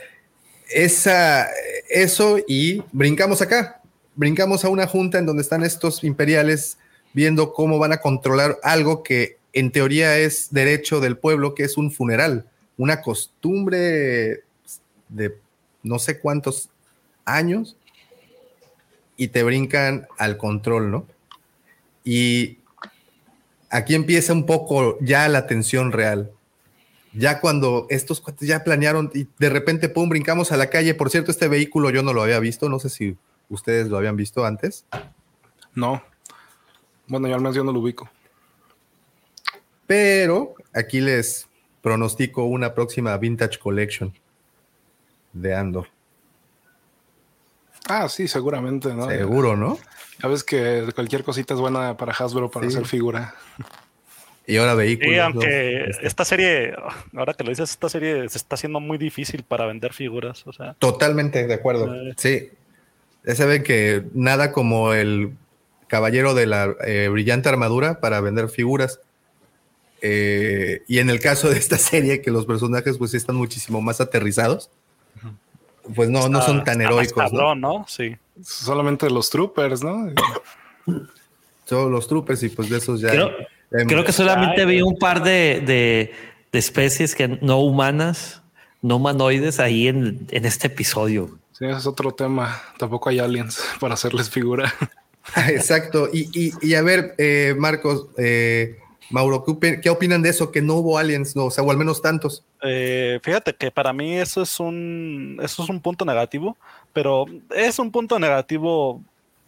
esa, eso y brincamos acá. Brincamos a una junta en donde están estos imperiales viendo cómo van a controlar algo que en teoría es derecho del pueblo, que es un funeral, una costumbre de no sé cuántos años, y te brincan al control, ¿no? Y aquí empieza un poco ya la tensión real. Ya cuando estos cuates ya planearon y de repente, pum, brincamos a la calle. Por cierto, este vehículo yo no lo había visto, no sé si ustedes lo habían visto antes. No. Bueno, yo al menos yo no lo ubico. Pero aquí les pronostico una próxima Vintage Collection de Andor. Ah, sí, seguramente, ¿no? Seguro, ¿no? Sabes que cualquier cosita es buena para Hasbro para hacer figura. Y ahora vehículos. Sí, aunque este. esta serie, ahora que lo dices, esta serie se está haciendo muy difícil para vender figuras. O sea, Totalmente de acuerdo. Eh. Sí. Ya saben que nada como el caballero de la eh, brillante armadura para vender figuras. Eh, y en el caso de esta serie, que los personajes pues están muchísimo más aterrizados, pues no, no son tan heroicos. ¿no? Sí. Solamente los troopers, ¿no? Solo los troopers y pues de esos ya... Creo, que solamente vi un par de, de, especies que no humanas, no humanoides ahí en, en este episodio. Sí, ese es otro tema. Tampoco hay aliens para hacerles figura. Exacto. Y, a ver, eh, Marcos, eh, Mauro, ¿qué, opinan de eso? Que no hubo aliens, no, o sea, o al menos tantos. Eh, fíjate que para mí eso es un, eso es un punto negativo, pero es un punto negativo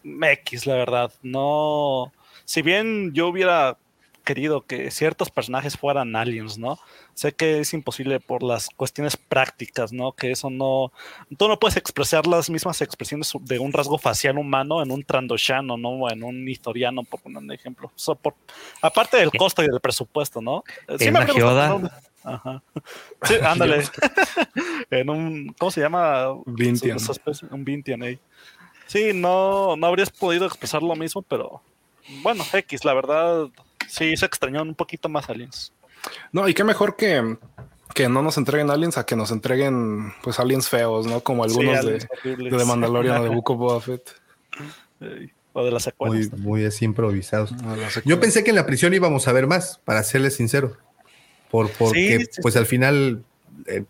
X, la verdad. No, si bien yo hubiera querido que ciertos personajes fueran aliens, ¿no? Sé que es imposible por las cuestiones prácticas, ¿no? Que eso no... Tú no puedes expresar las mismas expresiones de un rasgo facial humano en un trandoshano, ¿no? O en un historiano, por poner un ejemplo. por, aparte del costo y del presupuesto, ¿no? Sí me Ajá. Sí, ándale. en un... ¿Cómo se llama? Vintian. Un Vintian ahí. Sí, no, no habrías podido expresar lo mismo, pero... Bueno, X, la verdad sí se extrañó un poquito más aliens. No, y qué mejor que, que no nos entreguen aliens a que nos entreguen pues aliens feos, ¿no? Como Sí, algunos de, de The Mandalorian o de Book of Boba Fett. O de las Muy, secuelas. muy así improvisados. Yo pensé que en la prisión íbamos a ver más, para serles sincero. Por, porque, Sí, sí, pues al final eh,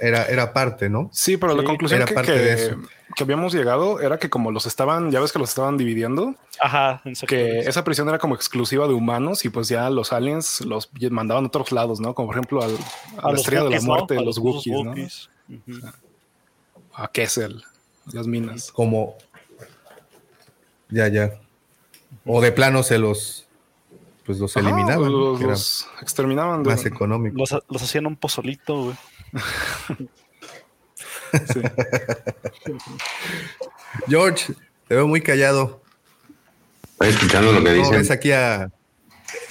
era, era parte, ¿no? Sí, pero la Sí, conclusión era que, parte que- de eso. que habíamos llegado era que como los estaban, ya ves que los estaban dividiendo, Ajá, en que esa prisión era como exclusiva de humanos y pues ya los aliens los mandaban a otros lados, ¿no? Como por ejemplo al, a, la estrella de la ¿no? muerte, A los Wookiees, ¿no? Wookiees. Ujú. A Kessel, las minas. Como. Ya, ya. O de plano se los. Pues los Ajá, eliminaban. los exterminaban de más económico. Los, los hacían un pozolito, güey. Sí. George, te veo muy callado. Estoy escuchando lo que ¿Cómo dicen. ves aquí a,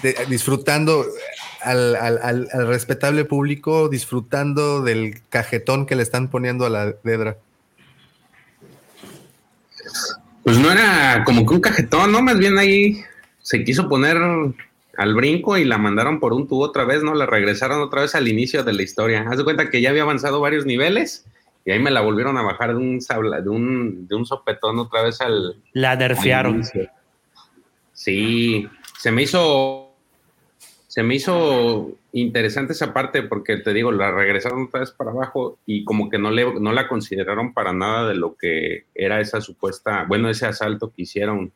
de- disfrutando al, al- al- al respetable público, disfrutando del cajetón que le están poniendo a la Dedra? Pues no era como que un cajetón, ¿no? Más bien ahí se quiso poner al brinco y la mandaron por un tubo otra vez, ¿no? La regresaron otra vez al inicio de la historia. Haz de cuenta que ya había avanzado varios niveles y ahí me la volvieron a bajar de un, sabla- de un, de un sopetón otra vez al, La nerfearon. Sí, se me hizo se me hizo interesante esa parte porque te digo, la regresaron otra vez para abajo y como que no le no la consideraron para nada de lo que era esa supuesta, bueno, ese asalto que hicieron.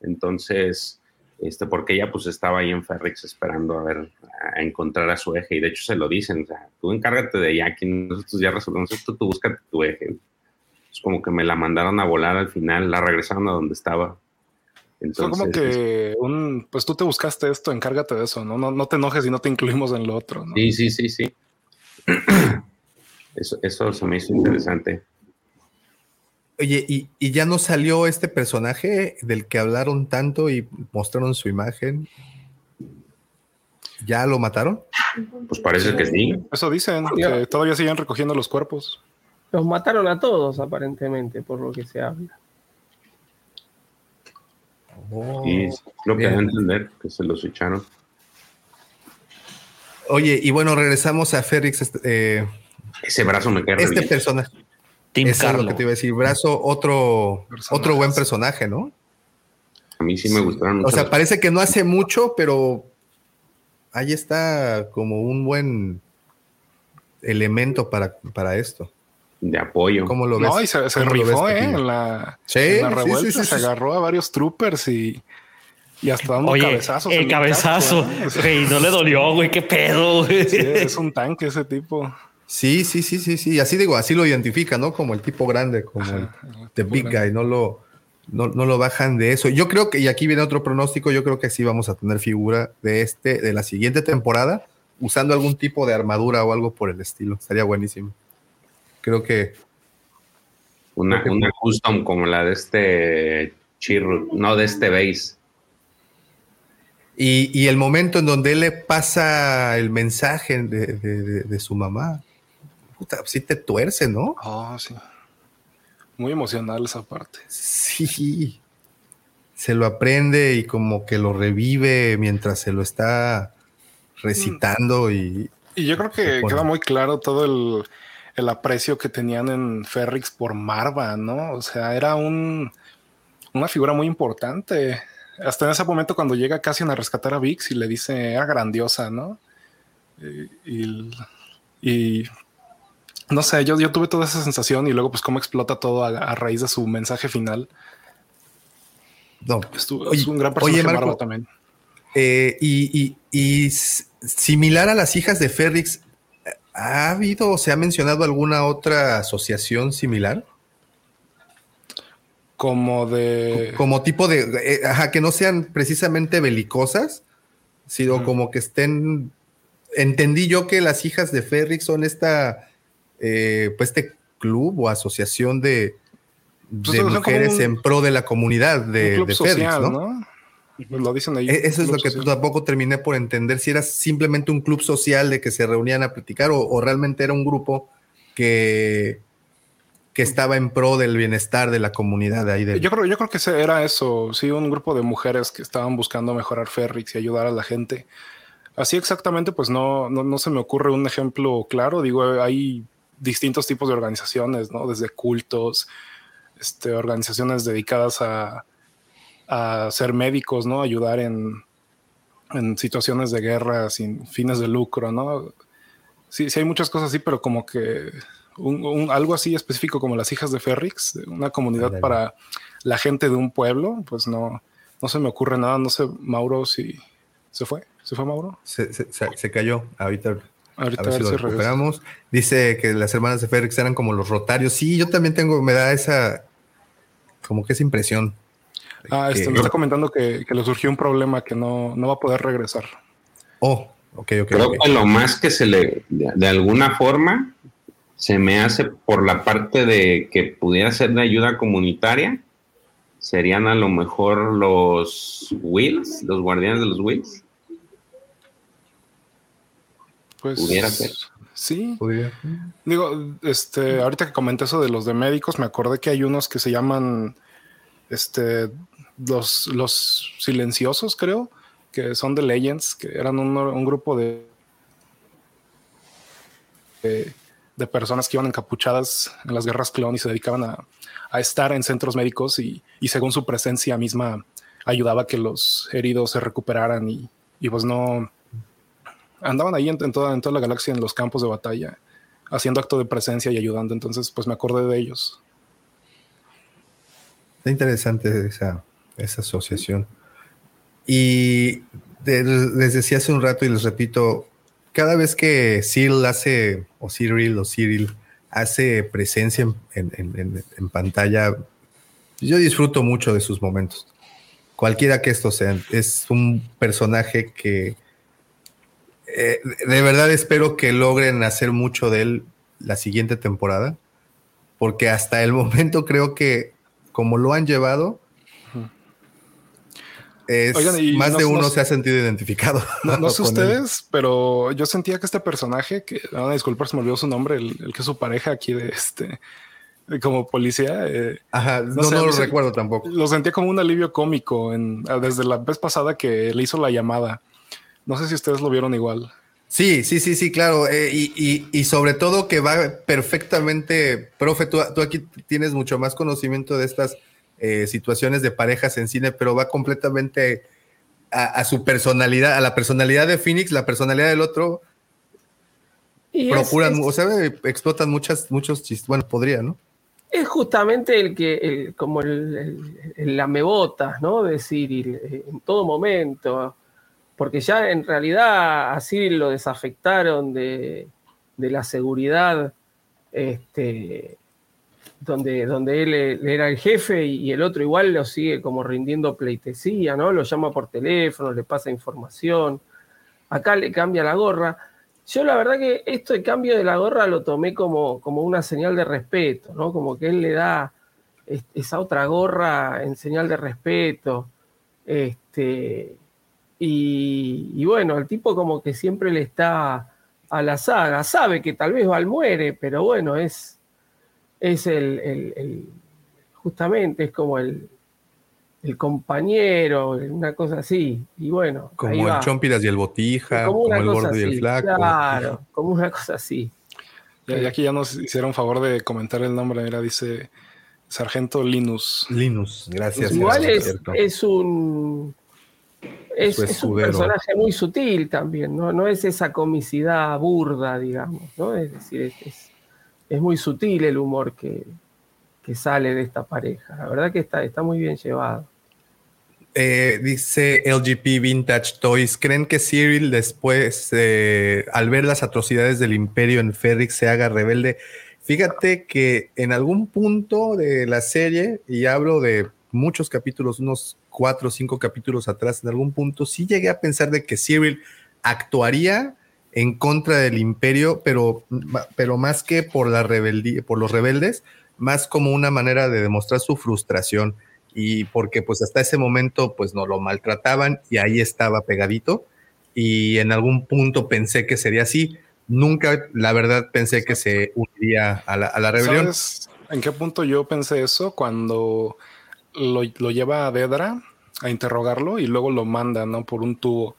Entonces, este porque ella pues estaba ahí en Ferrix esperando a ver a encontrar a su eje y de hecho se lo dicen, o sea, tú encárgate de Jackie, nosotros ya resolvemos esto, tú búscate tu eje. Es como que me la mandaron a volar al final, la regresaron a donde estaba. Fue Entonces, como que un, pues tú te buscaste esto, encárgate de eso, ¿no? No, no te enojes y no te incluimos en lo otro, ¿no? Sí, sí, sí, sí. Eso, eso se me hizo interesante. Oye, ¿y, y ya no salió este personaje del que hablaron tanto y mostraron su imagen? ¿Ya lo mataron? Pues parece que sí. Eso dicen, que todavía siguen recogiendo los cuerpos. Los mataron a todos, aparentemente, por lo que se habla. Y es lo que da a entender, que se los echaron. Oye, y bueno, regresamos a Félix. Este, eh, Ese brazo me queda este bien. personaje. Team Eso es lo Carlo. que te iba a decir. Brazo, otro, Personajes. otro buen personaje, ¿no? A mí sí me gustaron mucho. O sea, los- parece que no hace mucho, pero ahí está como un buen elemento para, para esto. de apoyo. ¿Cómo lo ves? No, y se, se ¿Cómo lo rifó, ves, ¿eh? En la, Sí, en la sí, revuelta sí, sí, se sí. agarró a varios troopers y, y hasta dando Oye, cabezazos. el cabezazo. casco, ¿eh? Güey, no le dolió, güey, qué pedo, güey. sí, es un tanque ese tipo. Sí, sí, sí, sí, sí. Así digo, así lo identifica, ¿no? Como el tipo grande, como el Ajá, el The Big grande. Guy, no lo, no, no lo bajan de eso. Yo creo que, y aquí viene otro pronóstico, yo creo que sí vamos a tener figura de este, de la siguiente temporada, usando algún tipo de armadura o algo por el estilo. Estaría buenísimo. Creo que Una, una custom como la de este Chirrut, no de este base. Y, y el momento en donde él le pasa el mensaje de, de- de- de su mamá, puta, sí te tuerce, ¿no? Oh, sí. Muy emocional esa parte. Sí. Se lo aprende y como que lo revive mientras se lo está recitando y Y yo creo que queda muy claro todo el, el aprecio que tenían en Ferrix por Marva, ¿no? O sea, era un, una figura muy importante. Hasta en ese momento cuando llega Cassian a rescatar a Vix y le dice, era grandiosa, ¿no? Y, y- y no sé, yo, yo tuve toda esa sensación y luego pues cómo explota todo a, a raíz de su mensaje final. no. Estuvo, Oye, es un gran personaje oye, Marco, también. Eh, y, y- y similar a las hijas de Félix, ¿ha habido o se ha mencionado alguna otra asociación similar? Como de... Como tipo de, eh, ajá, que no sean precisamente belicosas, sino como que estén, entendí yo que las hijas de Félix son esta, eh, pues este club o asociación de, Pues de mujeres un- en pro de la comunidad un de, club de Félix, ¿no? ¿no? Pues lo dicen ahí. E- Eso es lo que social. tampoco terminé por entender, si era simplemente un club social de que se reunían a platicar o, o realmente era un grupo que, que estaba en pro del bienestar de la comunidad de ahí. Yo creo, yo creo que era eso, sí, un grupo de mujeres que estaban buscando mejorar Ferrix y ayudar a la gente. Así exactamente, pues no, no, no se me ocurre un ejemplo claro. Digo, hay distintos tipos de organizaciones, ¿no? Desde cultos, este, organizaciones dedicadas a, a ser médicos, ¿no? Ayudar en, en situaciones de guerra sin fines de lucro, ¿no? Sí, sí hay muchas cosas así, pero como que un, algo así específico como las hijas de Ferrix, una comunidad para la gente de un pueblo, pues no, no se me ocurre nada. No sé, Mauro, si se fue. ¿Se fue Mauro? Se, se, se cayó. Ahorita, Ahorita a ver, si lo recuperamos. Dice que las hermanas de Ferrix eran como los rotarios. Sí, yo también tengo, me da esa, como que esa impresión. Ah, este, me está comentando que, que, le surgió un problema que no, no va a poder regresar. Oh, ok, ok. Creo okay. que lo más que se le, de, de, alguna forma, se me hace por la parte de que pudiera ser de ayuda comunitaria, serían a lo mejor los Wills, los guardianes de los Wills. Pues, pudiera ser. Sí. Digo, este, ahorita que comenté eso de los de médicos, me acordé que hay unos que se llaman este los, los silenciosos, creo, que son de Legends, que eran un, un grupo de, de, de, personas que iban encapuchadas en las guerras clon y se dedicaban a, a estar en centros médicos y, y, según su presencia misma ayudaba a que los heridos se recuperaran y, y pues no andaban ahí en, en, toda, en toda la galaxia en los campos de batalla haciendo acto de presencia y ayudando entonces pues me acordé de ellos Está interesante esa, asociación. Y les decía hace un rato y les repito, cada vez que Cyril hace, o Cyril o Cyril hace presencia en, en, en, en, pantalla, yo disfruto mucho de sus momentos. Cualquiera que estos sean, es un personaje que eh, de verdad espero que logren hacer mucho de él la siguiente temporada, porque hasta el momento creo que como lo han llevado, es, Oigan, más no, de uno no, se ha sentido identificado. No, no sé ustedes, él. pero yo sentía que este personaje, que van a disculpar, se me olvidó su nombre, el, el, que es su pareja aquí de este, como policía. Eh, Ajá, no, sé, lo recuerdo tampoco. Lo sentía como un alivio cómico en, desde la vez pasada que le hizo la llamada. No sé si ustedes lo vieron igual. Sí, sí, sí, sí, claro. Eh, y, y, y, sobre todo que va perfectamente, profe, tú, tú aquí tienes mucho más conocimiento de estas eh, situaciones de parejas en cine, pero va completamente a, a, su personalidad, a la personalidad de Phoenix, la personalidad del otro. Y procuran, es, es, o sea, explotan muchas, muchos chistes. Bueno, podría, ¿no? Es justamente el que, el, como el, el, el lamebotas, ¿no? De Cyril, eh, en todo momento porque ya en realidad así lo desafectaron de, de la seguridad, este, donde, donde él, él, era el jefe y el otro igual lo sigue como rindiendo pleitesía, ¿no? Lo llama por teléfono, le pasa información, acá le cambia la gorra. Yo la verdad que esto de cambio de la gorra lo tomé como, como una señal de respeto, ¿no? Como que él le da esa otra gorra en señal de respeto. Este, y, y, bueno, el tipo como que siempre le está a la saga, sabe que tal vez Val muere, pero bueno, es, es el, el, el justamente es como el, el compañero, una cosa así, y bueno. Como el va. Chompiras y el Botija, como, como el Gordo así, y el Flaco. Claro, como una cosa así. Ya, ya, aquí ya nos hicieron favor de comentar el nombre, mira, dice Sargento Linus. Linus, gracias. Pues igual es, es un es, es, un personaje muy sutil también, ¿no? No es esa comicidad burda, digamos, ¿no? Es decir, es, es, es muy sutil el humor que, que, sale de esta pareja. La verdad que está, está muy bien llevado. Eh, dice LGP Vintage Toys, ¿creen que Cyril después, eh, al ver las atrocidades del imperio en Ferrix, se haga rebelde? Fíjate que en algún punto de la serie, y hablo de muchos capítulos, unos cuatro o cinco capítulos atrás, en algún punto, sí llegué a pensar de que Cyril actuaría en contra del imperio, pero, pero más que por la rebeldía, por los rebeldes, más como una manera de demostrar su frustración y porque pues hasta ese momento pues no lo maltrataban y ahí estaba pegadito y en algún punto pensé que sería así. Nunca, la verdad, pensé que se uniría a la, a la rebelión. ¿Sabes en qué punto yo pensé eso? Cuando lo, lo, lleva a Dedra a interrogarlo y luego lo manda, ¿no? Por un tubo.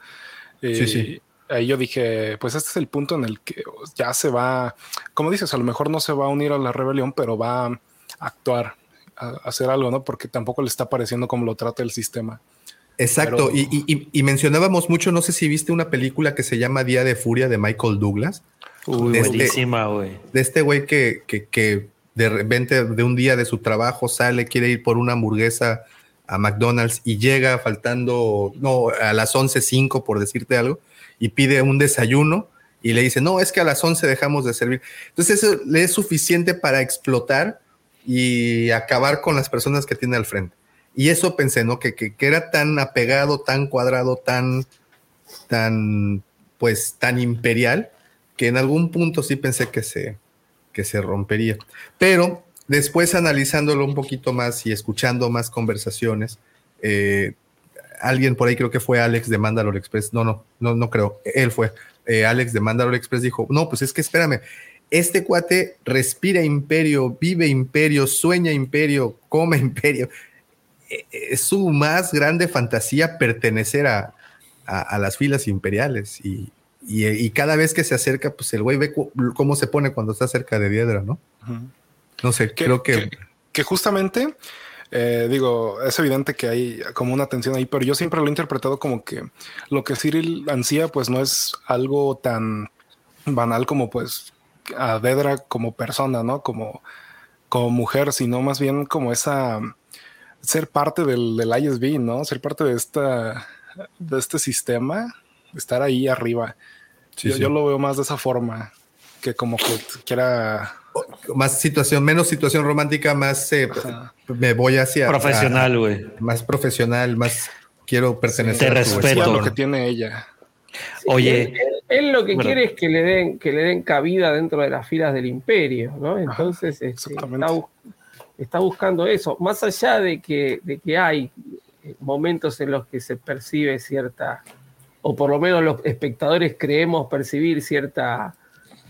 Eh, sí, sí. ahí yo dije, pues este es el punto en el que ya se va, como dices, a lo mejor no se va a unir a la rebelión, pero va a actuar, a hacer algo, ¿no? Porque tampoco le está pareciendo como lo trata el sistema. Exacto, y, mencionábamos mucho, no sé si viste una película que se llama Día de Furia de Michael Douglas. Uy, este buenísima, güey. de este güey que, que, que de repente de un día de su trabajo sale, quiere ir por una hamburguesa a McDonald's y llega faltando, no, a las 11.05 por decirte algo, y pide un desayuno y le dice, no, es que a las 11 dejamos de servir. Entonces eso le es suficiente para explotar y acabar con las personas que tiene al frente. Y eso pensé, ¿no? Que, que, era tan apegado, tan cuadrado, tan, tan, pues, tan imperial, que en algún punto sí pensé que se, que se rompería. Pero después analizándolo un poquito más y escuchando más conversaciones, eh, alguien por ahí creo que fue Alex de Mandalore Express, no, no, no, no creo, él fue, eh, Alex de Mandalore Express dijo, no, pues es que espérame, este cuate respira imperio, vive imperio, sueña imperio, come imperio. E, es su más grande fantasía pertenecer a, las filas imperiales y, y, cada vez que se acerca, pues el güey ve cómo se pone cuando está cerca de Diedra, ¿no? No sé, creo que... que justamente eh, digo, es evidente que hay como una tensión ahí, pero yo siempre lo he interpretado como que lo que Cyril ansía, pues no es algo tan banal como pues a Dedra como persona, ¿no? Como, como mujer, sino más bien como esa ser parte del, del ISB, ¿no? Ser parte de esta de este sistema, estar ahí arriba. Yo, yo lo veo más de esa forma que como que quiera más situación, menos situación romántica, más eh, me voy hacia profesional, güey. Más profesional, más quiero pertenecer Te respeto. lo que tiene ella. Oye, él, lo que quiere es que le den que le den cabida dentro de las filas del imperio, ¿no? Entonces este, está, buscando eso, más allá de que de que hay momentos en los que se percibe cierta o por lo menos los espectadores creemos percibir cierta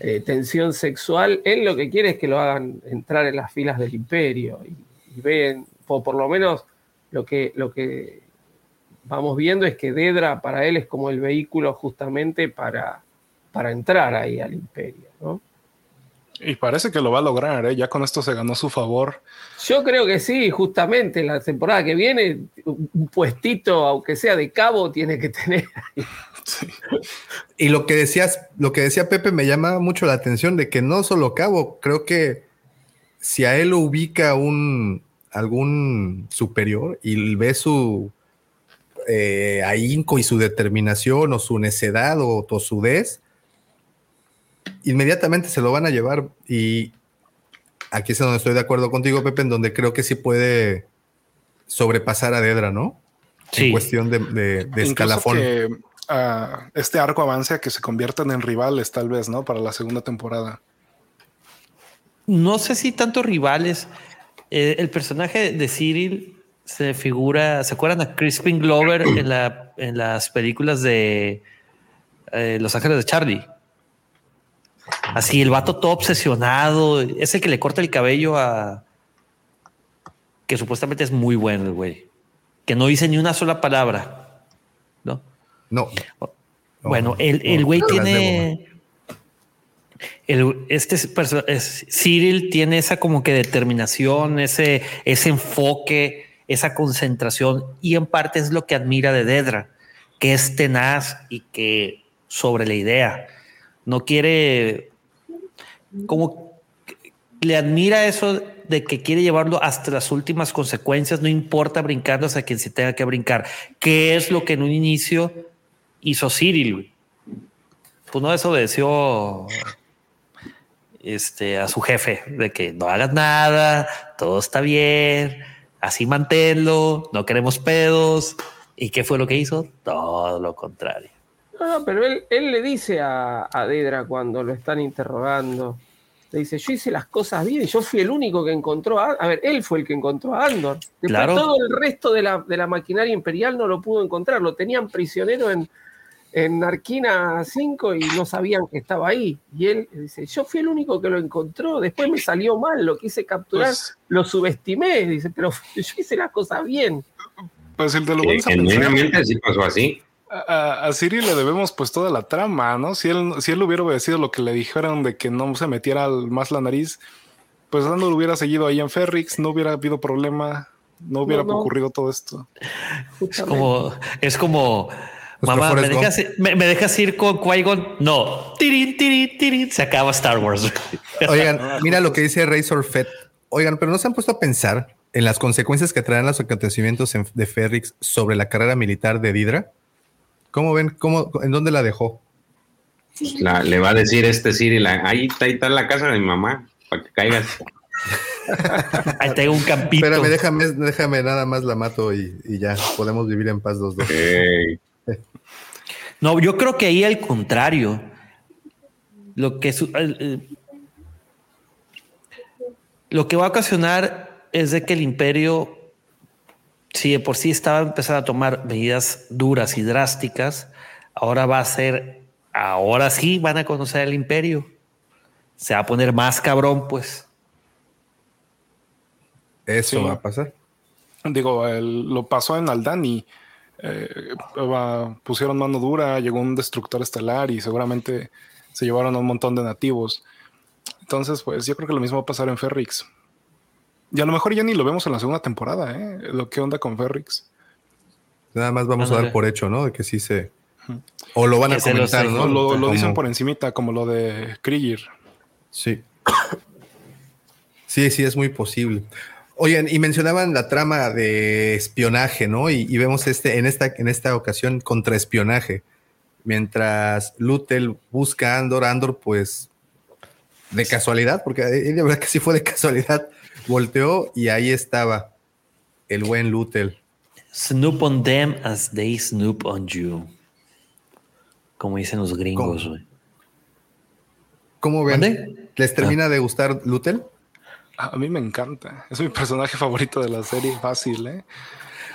eh, tensión sexual, él lo que quiere es que lo hagan entrar en las filas del imperio y, ven, por, por, lo menos lo que, lo que vamos viendo es que Dedra para él es como el vehículo justamente para, para entrar ahí al imperio, ¿no? Y parece que lo va a lograr, ¿eh? ya con esto se ganó su favor. Yo creo que sí, justamente la temporada que viene, un puestito, aunque sea de cabo, tiene que tener. Y lo que decías, lo que decía Pepe me llama mucho la atención de que no solo cabo, creo que si a él lo ubica un algún superior y ve su eh, ahínco y su determinación o su necedad o tosudez, inmediatamente se lo van a llevar. Y aquí es donde estoy de acuerdo contigo, Pepe, en donde creo que sí puede sobrepasar a Dedra, ¿no? Sí. En cuestión de, de, escalafón. Que, uh, este arco avance a que se conviertan en rivales, tal vez, ¿no? Para la segunda temporada. No sé si tanto rivales. Eh, el personaje de Cyril se figura, ¿se acuerdan a Crispin Glover en, la, en las películas de eh, Los Ángeles de Charlie? Así, el vato todo obsesionado, ese que le corta el cabello a... que supuestamente es muy bueno el güey, que no dice ni una sola palabra, ¿no? No. Bueno, el, güey tiene... El, este es, Cyril tiene esa como que determinación, ese, ese enfoque, esa concentración y en parte es lo que admira de Dedra, que es tenaz y que sobre la idea no quiere, como le admira eso de que quiere llevarlo hasta las últimas consecuencias, no importa brincarlos a quien se tenga que brincar, que es lo que en un inicio hizo Cyril. Pues no desobedeció este, a su jefe de que no hagas nada, todo está bien, así manténlo, no queremos pedos. ¿Y qué fue lo que hizo? Todo lo contrario. No, pero él, le dice a, Dedra cuando lo están interrogando, le dice, yo hice las cosas bien, yo fui el único que encontró a, a ver, él fue el que encontró a Andor. Después todo el resto de la, de la, maquinaria imperial no lo pudo encontrar, lo tenían prisionero en, en Arquina 5 y no sabían que estaba ahí. Y él dice, yo fui el único que lo encontró, después me salió mal, lo quise capturar, pues lo subestimé, dice, pero yo hice las cosas bien. Pues el de lo sí, Genuinamente sí pasó así. A, a, Siri le debemos pues toda la trama, ¿no? Si él, si él hubiera obedecido lo que le dijeron de que no se metiera más la nariz, pues Lando lo hubiera seguido ahí en Ferrix, no hubiera habido problema, no hubiera ocurrido todo esto. Es como, es como, mamá, ¿me dejas, me, dejas, ir con Qui-Gon? No, tirin, tirin, tirin, se acaba Star Wars. Oigan, mira lo que dice Razor Fett. Oigan, pero no se han puesto a pensar en las consecuencias que traerán los acontecimientos de Ferrix sobre la carrera militar de Didra. ¿Cómo ven? ¿Cómo, ¿En dónde la dejó? La, le va a decir este Siri, la, ahí, ahí está la casa de mi mamá para que caigas. Ahí tengo un campito. Espérame, déjame, déjame, nada más la mato y, ya podemos vivir en paz los dos. No, yo creo que ahí al contrario. Lo que, lo que va a ocasionar es de que el imperio, si de por sí estaba empezando a tomar medidas duras y drásticas, ahora va a ser, ahora sí van a conocer el imperio se va a poner más cabrón, pues. Eso va a pasar. Digo, lo pasó en Aldani. Eh, pusieron mano dura, llegó un destructor estelar y seguramente se llevaron a un montón de nativos. Entonces, pues yo creo que lo mismo va a pasar en Ferrix. Y a lo mejor ya ni lo vemos en la segunda temporada, ¿eh? Lo que onda con Ferrix. Nada más vamos a dar por hecho, ¿no? De que sí se... O lo van a comentar, ¿no? Lo, dicen por encimita, como lo de Krieger. Sí. Sí, sí, es muy posible. Oigan, y mencionaban la trama de espionaje, ¿no? Y, vemos este, en esta, en esta ocasión, contraespionaje. Mientras Lutel busca a Andor, Andor, pues, de casualidad, porque de verdad que sí fue de casualidad, volteó y ahí estaba el buen Lutel. Snoop on them as they snoop on you. Como dicen los gringos, güey. ¿Cómo ven? ¿Les termina ah. de gustar Lutel? A mí me encanta. Es mi personaje favorito de la serie, fácil, ¿eh?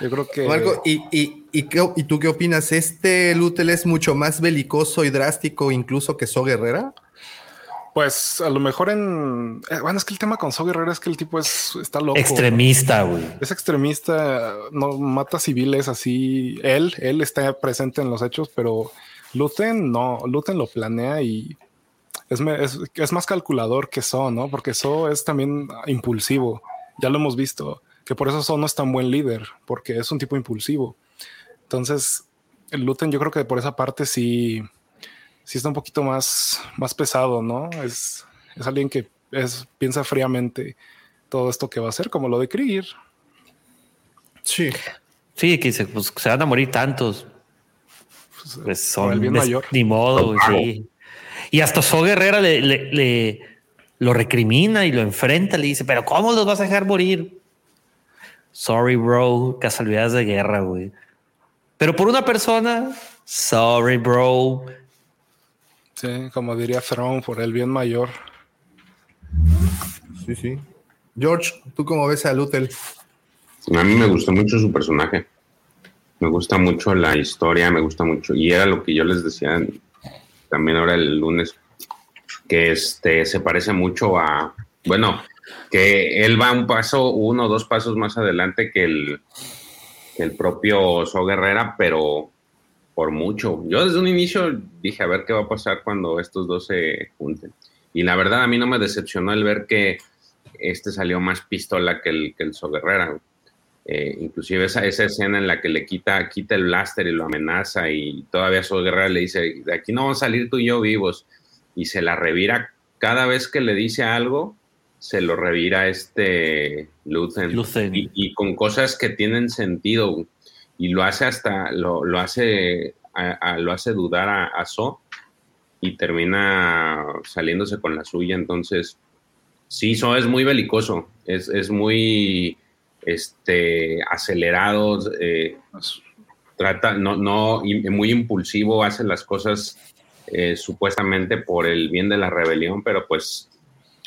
Yo creo que. Marco, ¿y, y, y, tú qué opinas? ¿Este Lutel es mucho más belicoso y drástico incluso que So Guerrera? Pues a lo mejor en. Eh, bueno, es que el tema con So Guerrera es que el tipo es está loco. Extremista, güey. Es extremista, no mata civiles así. Él, él está presente en los hechos, pero Luten no. Luten lo planea y es, más calculador que So, ¿no? So So es también impulsivo. Ya lo hemos visto, que por eso So no es tan buen líder, porque es un tipo impulsivo. Entonces, Luten yo creo que por esa parte sí, sí está un poquito más, más pesado, ¿no? Es, es alguien que es, piensa fríamente todo esto que va a hacer, como lo de Krieger. Sí. Sí, que se, pues, se van a morir tantos. Pues, pues son el bien mayor. Ni modo, sí. Y hasta So Guerrera le, lo recrimina y lo enfrenta, le dice, pero ¿cómo los vas a dejar morir? Sorry, bro, casualidades de guerra, güey. Pero por una persona, sorry, bro. Sí, como diría Throne, por el bien mayor. Sí, sí. George, ¿tú cómo ves a Lutel? A mí me gustó mucho su personaje. Me gusta mucho la historia, me gusta mucho. Y era lo que yo les decía también ahora el lunes, que este, se parece mucho a, bueno, que él va un paso, uno o dos pasos más adelante que el, el propio So Guerrera, pero por mucho. Yo desde un inicio dije a ver qué va a pasar cuando estos dos se junten. Y la verdad a mí no me decepcionó el ver que este salió más pistola que el, que el So Guerrera. Eh, inclusive esa, esa escena en la que le quita, quita el blaster y lo amenaza y todavía su guerrera le dice, de aquí no vamos a salir tú y yo vivos. Y se la revira cada vez que le dice algo, se lo revira este Lucen. Y, con cosas que tienen sentido. Y lo hace hasta, lo, lo hace, lo hace dudar a, a So y termina saliéndose con la suya. Entonces, sí, So es muy belicoso, es, es muy este, acelerados, eh, trata, no, no, muy impulsivo, hace las cosas eh, supuestamente por el bien de la rebelión, pero pues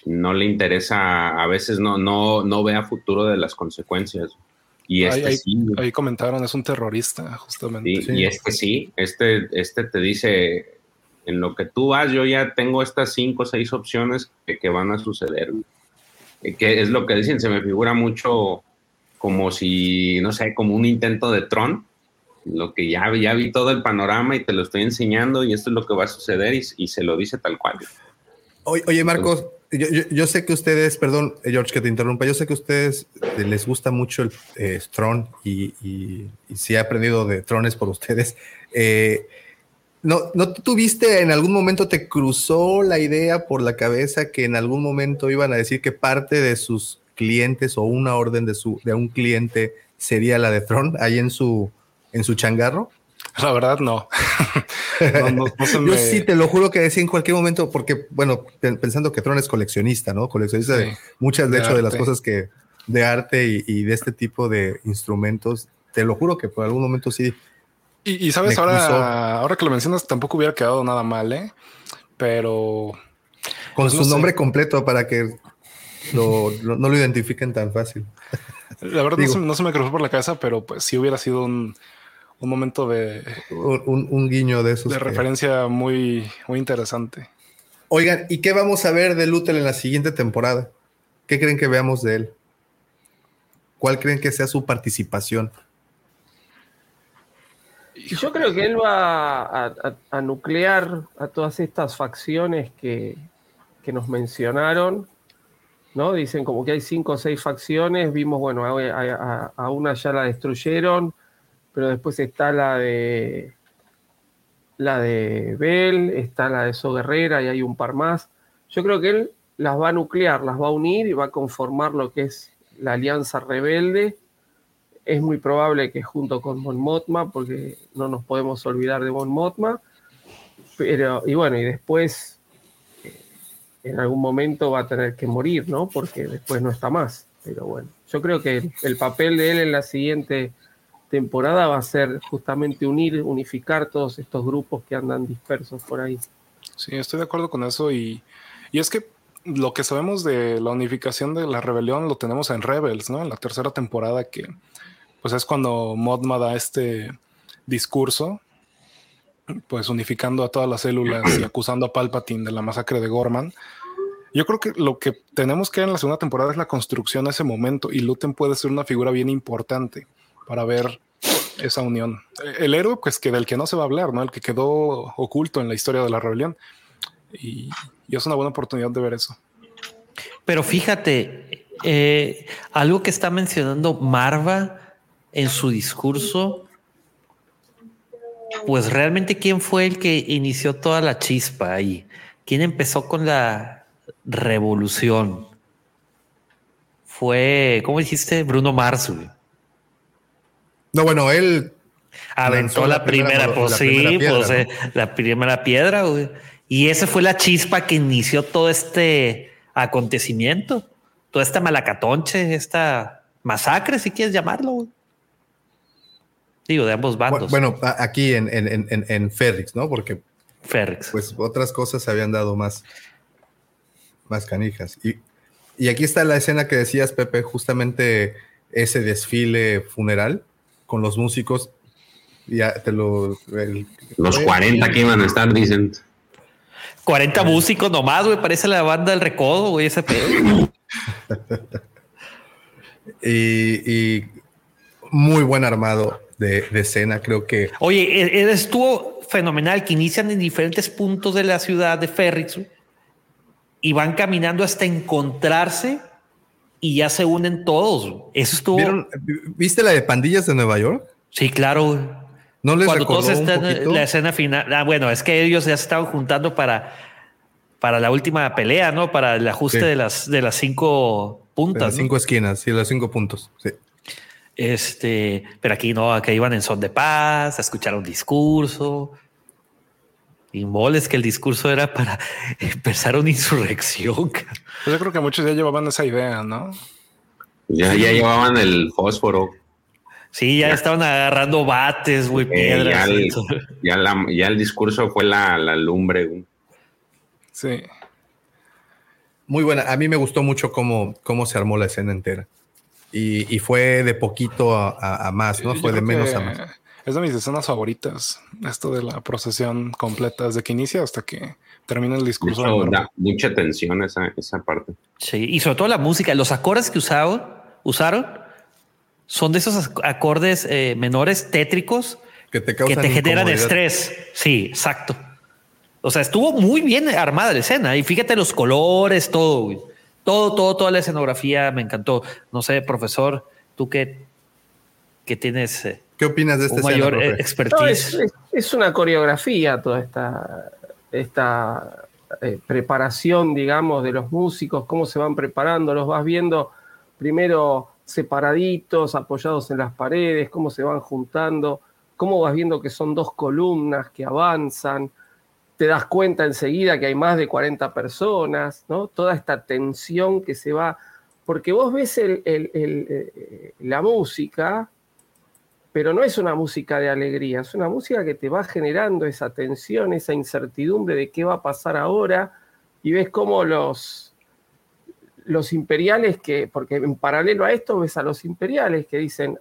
no le interesa, a veces no, no, no ve a futuro de las consecuencias. Y este ahí, sí. Ahí comentaron, es un terrorista, justamente. Y, este sí, este, este te dice, en lo que tú vas, yo ya tengo estas cinco o seis opciones que, que van a suceder. Que es lo que dicen, se me figura mucho como si, no sé, como un intento de Tron, lo que ya, ya vi todo el panorama y te lo estoy enseñando y esto es lo que va a suceder y, se lo dice tal cual. Oye, Marcos, yo, sé que ustedes, perdón, George, que te interrumpa, yo sé que a ustedes les gusta mucho el eh, Tron y, si ha aprendido de Trones por ustedes. Eh, ¿no, ¿No tuviste en algún momento, te cruzó la idea por la cabeza que en algún momento iban a decir que parte de sus clientes o una orden de, su, de un cliente sería la de Tron ahí en su, en su changarro? La verdad, no. Yo sí te lo juro que decía en cualquier momento, porque, bueno, pensando que Tron es coleccionista, ¿no? Coleccionista de muchas, de, hecho, de las cosas que de arte y, de este tipo de instrumentos, te lo juro que por algún momento sí. Y, sabes, ahora, ahora que lo mencionas, tampoco hubiera quedado nada mal, ¿eh? Pero. Con pues su nombre completo para que no lo identifiquen tan fácil. La verdad no, se, me cruzó por la cabeza, pero pues sí hubiera sido un, momento de... Un, guiño de esos. De referencia muy, muy interesante. Oigan, ¿y qué vamos a ver de Lutel en la siguiente temporada? ¿Qué creen que veamos de él? ¿Cuál creen que sea su participación? Yo creo que él va a, nuclear a todas estas facciones que, que nos mencionaron ¿no? Dicen como que hay cinco o seis facciones, vimos, bueno, a, una ya la destruyeron, pero después está la de la de Bell, está la de So Guerrera y hay un par más. Yo creo que él las va a nuclear, las va a unir y va a conformar lo que es la alianza rebelde. Es muy probable que junto con Mon Mothma, porque no nos podemos olvidar de Mon Mothma. Pero, y bueno, y después en algún momento va a tener que morir, ¿no? Porque después no está más. Pero bueno, yo creo que el papel de él en la siguiente temporada va a ser justamente unir, unificar todos estos grupos que andan dispersos por ahí. Sí, estoy de acuerdo con eso y, y es que lo que sabemos de la unificación de la rebelión lo tenemos en Rebels, ¿no? En la tercera temporada que pues es cuando Modma da este discurso pues unificando a todas las células y acusando a Palpatine de la masacre de Gorman. Yo creo que lo que tenemos que ver en la segunda temporada es la construcción de ese momento y Luten puede ser una figura bien importante para ver esa unión. El héroe, pues que del que no se va a hablar, ¿no? El que quedó oculto en la historia de la rebelión. Y, es una buena oportunidad de ver eso. Pero fíjate, eh, algo que está mencionando Marva en su discurso pues realmente quién fue el que inició toda la chispa ahí. ¿Quién empezó con la revolución? Fue, ¿cómo dijiste? Bruno Mars. No, bueno, él aventó la, primera, pues sí, pues eh, la primera piedra. Y esa fue la chispa que inició todo este acontecimiento, toda esta malacatonche, esta masacre, si quieres llamarlo. Digo, de ambos bandos. Bueno, aquí en, en, en, Ferrix, ¿no? Porque Ferrix. Pues otras cosas se habían dado más, más canijas. Y, y aquí está la escena que decías, Pepe, justamente ese desfile funeral con los músicos. Ya te lo. los 40 que iban a estar, dicen. 40 músicos nomás, güey. Parece la banda del recodo, güey, ese pedo. y, y muy buen armado de, escena, creo que. Oye, e, e, estuvo fenomenal que inician en diferentes puntos de la ciudad de Ferrix y van caminando hasta encontrarse y ya se unen todos. Eso estuvo. ¿Viste la de pandillas de Nueva York? Sí, claro. No les Cuando todos están en la escena final. Ah, bueno, es que ellos ya se estaban juntando para, para la última pelea, ¿no? Para el ajuste de las de las cinco puntas. De las cinco esquinas, sí, los cinco puntos. Sí. Este, pero aquí no, acá iban en son de paz, a escuchar un discurso. Y moles que el discurso era para empezar una insurrección. Pues yo creo que muchos ya llevaban esa idea, ¿no? Ya, ya llevaban el fósforo. Sí, ya, estaban agarrando bates, güey, piedras. Ya el, discurso fue la, lumbre. Sí. Muy buena. A mí me gustó mucho cómo, cómo se armó la escena entera. Y, fue de poquito a, más, ¿no? Fue de menos a más. Es de mis escenas favoritas, esto de la procesión completa, desde que inicia hasta que termina el discurso. da mucha tensión esa, esa parte. Sí, y sobre todo la música, los acordes que usaron, usaron son de esos acordes eh, menores tétricos, que te, que te generan estrés. Sí, exacto. O sea, estuvo muy bien armada la escena y fíjate los colores, todo, todo, todo, toda la escenografía me encantó. No sé, profesor, tú qué, qué tienes. Eh, ¿Qué opinas de este mayor eh, expertise? es, una coreografía toda esta, esta eh, preparación, digamos, de los músicos, cómo se van preparando, los vas viendo primero separaditos, apoyados en las paredes, cómo se van juntando, cómo vas viendo que son dos columnas que avanzan te das cuenta enseguida que hay más de 40 personas, ¿no? Toda esta tensión que se va, porque vos ves eh, la música, pero no es una música de alegría, es una música que te va generando esa tensión, esa incertidumbre de qué va a pasar ahora, y ves cómo los, los imperiales que, porque en paralelo a esto ves a los imperiales que dicen,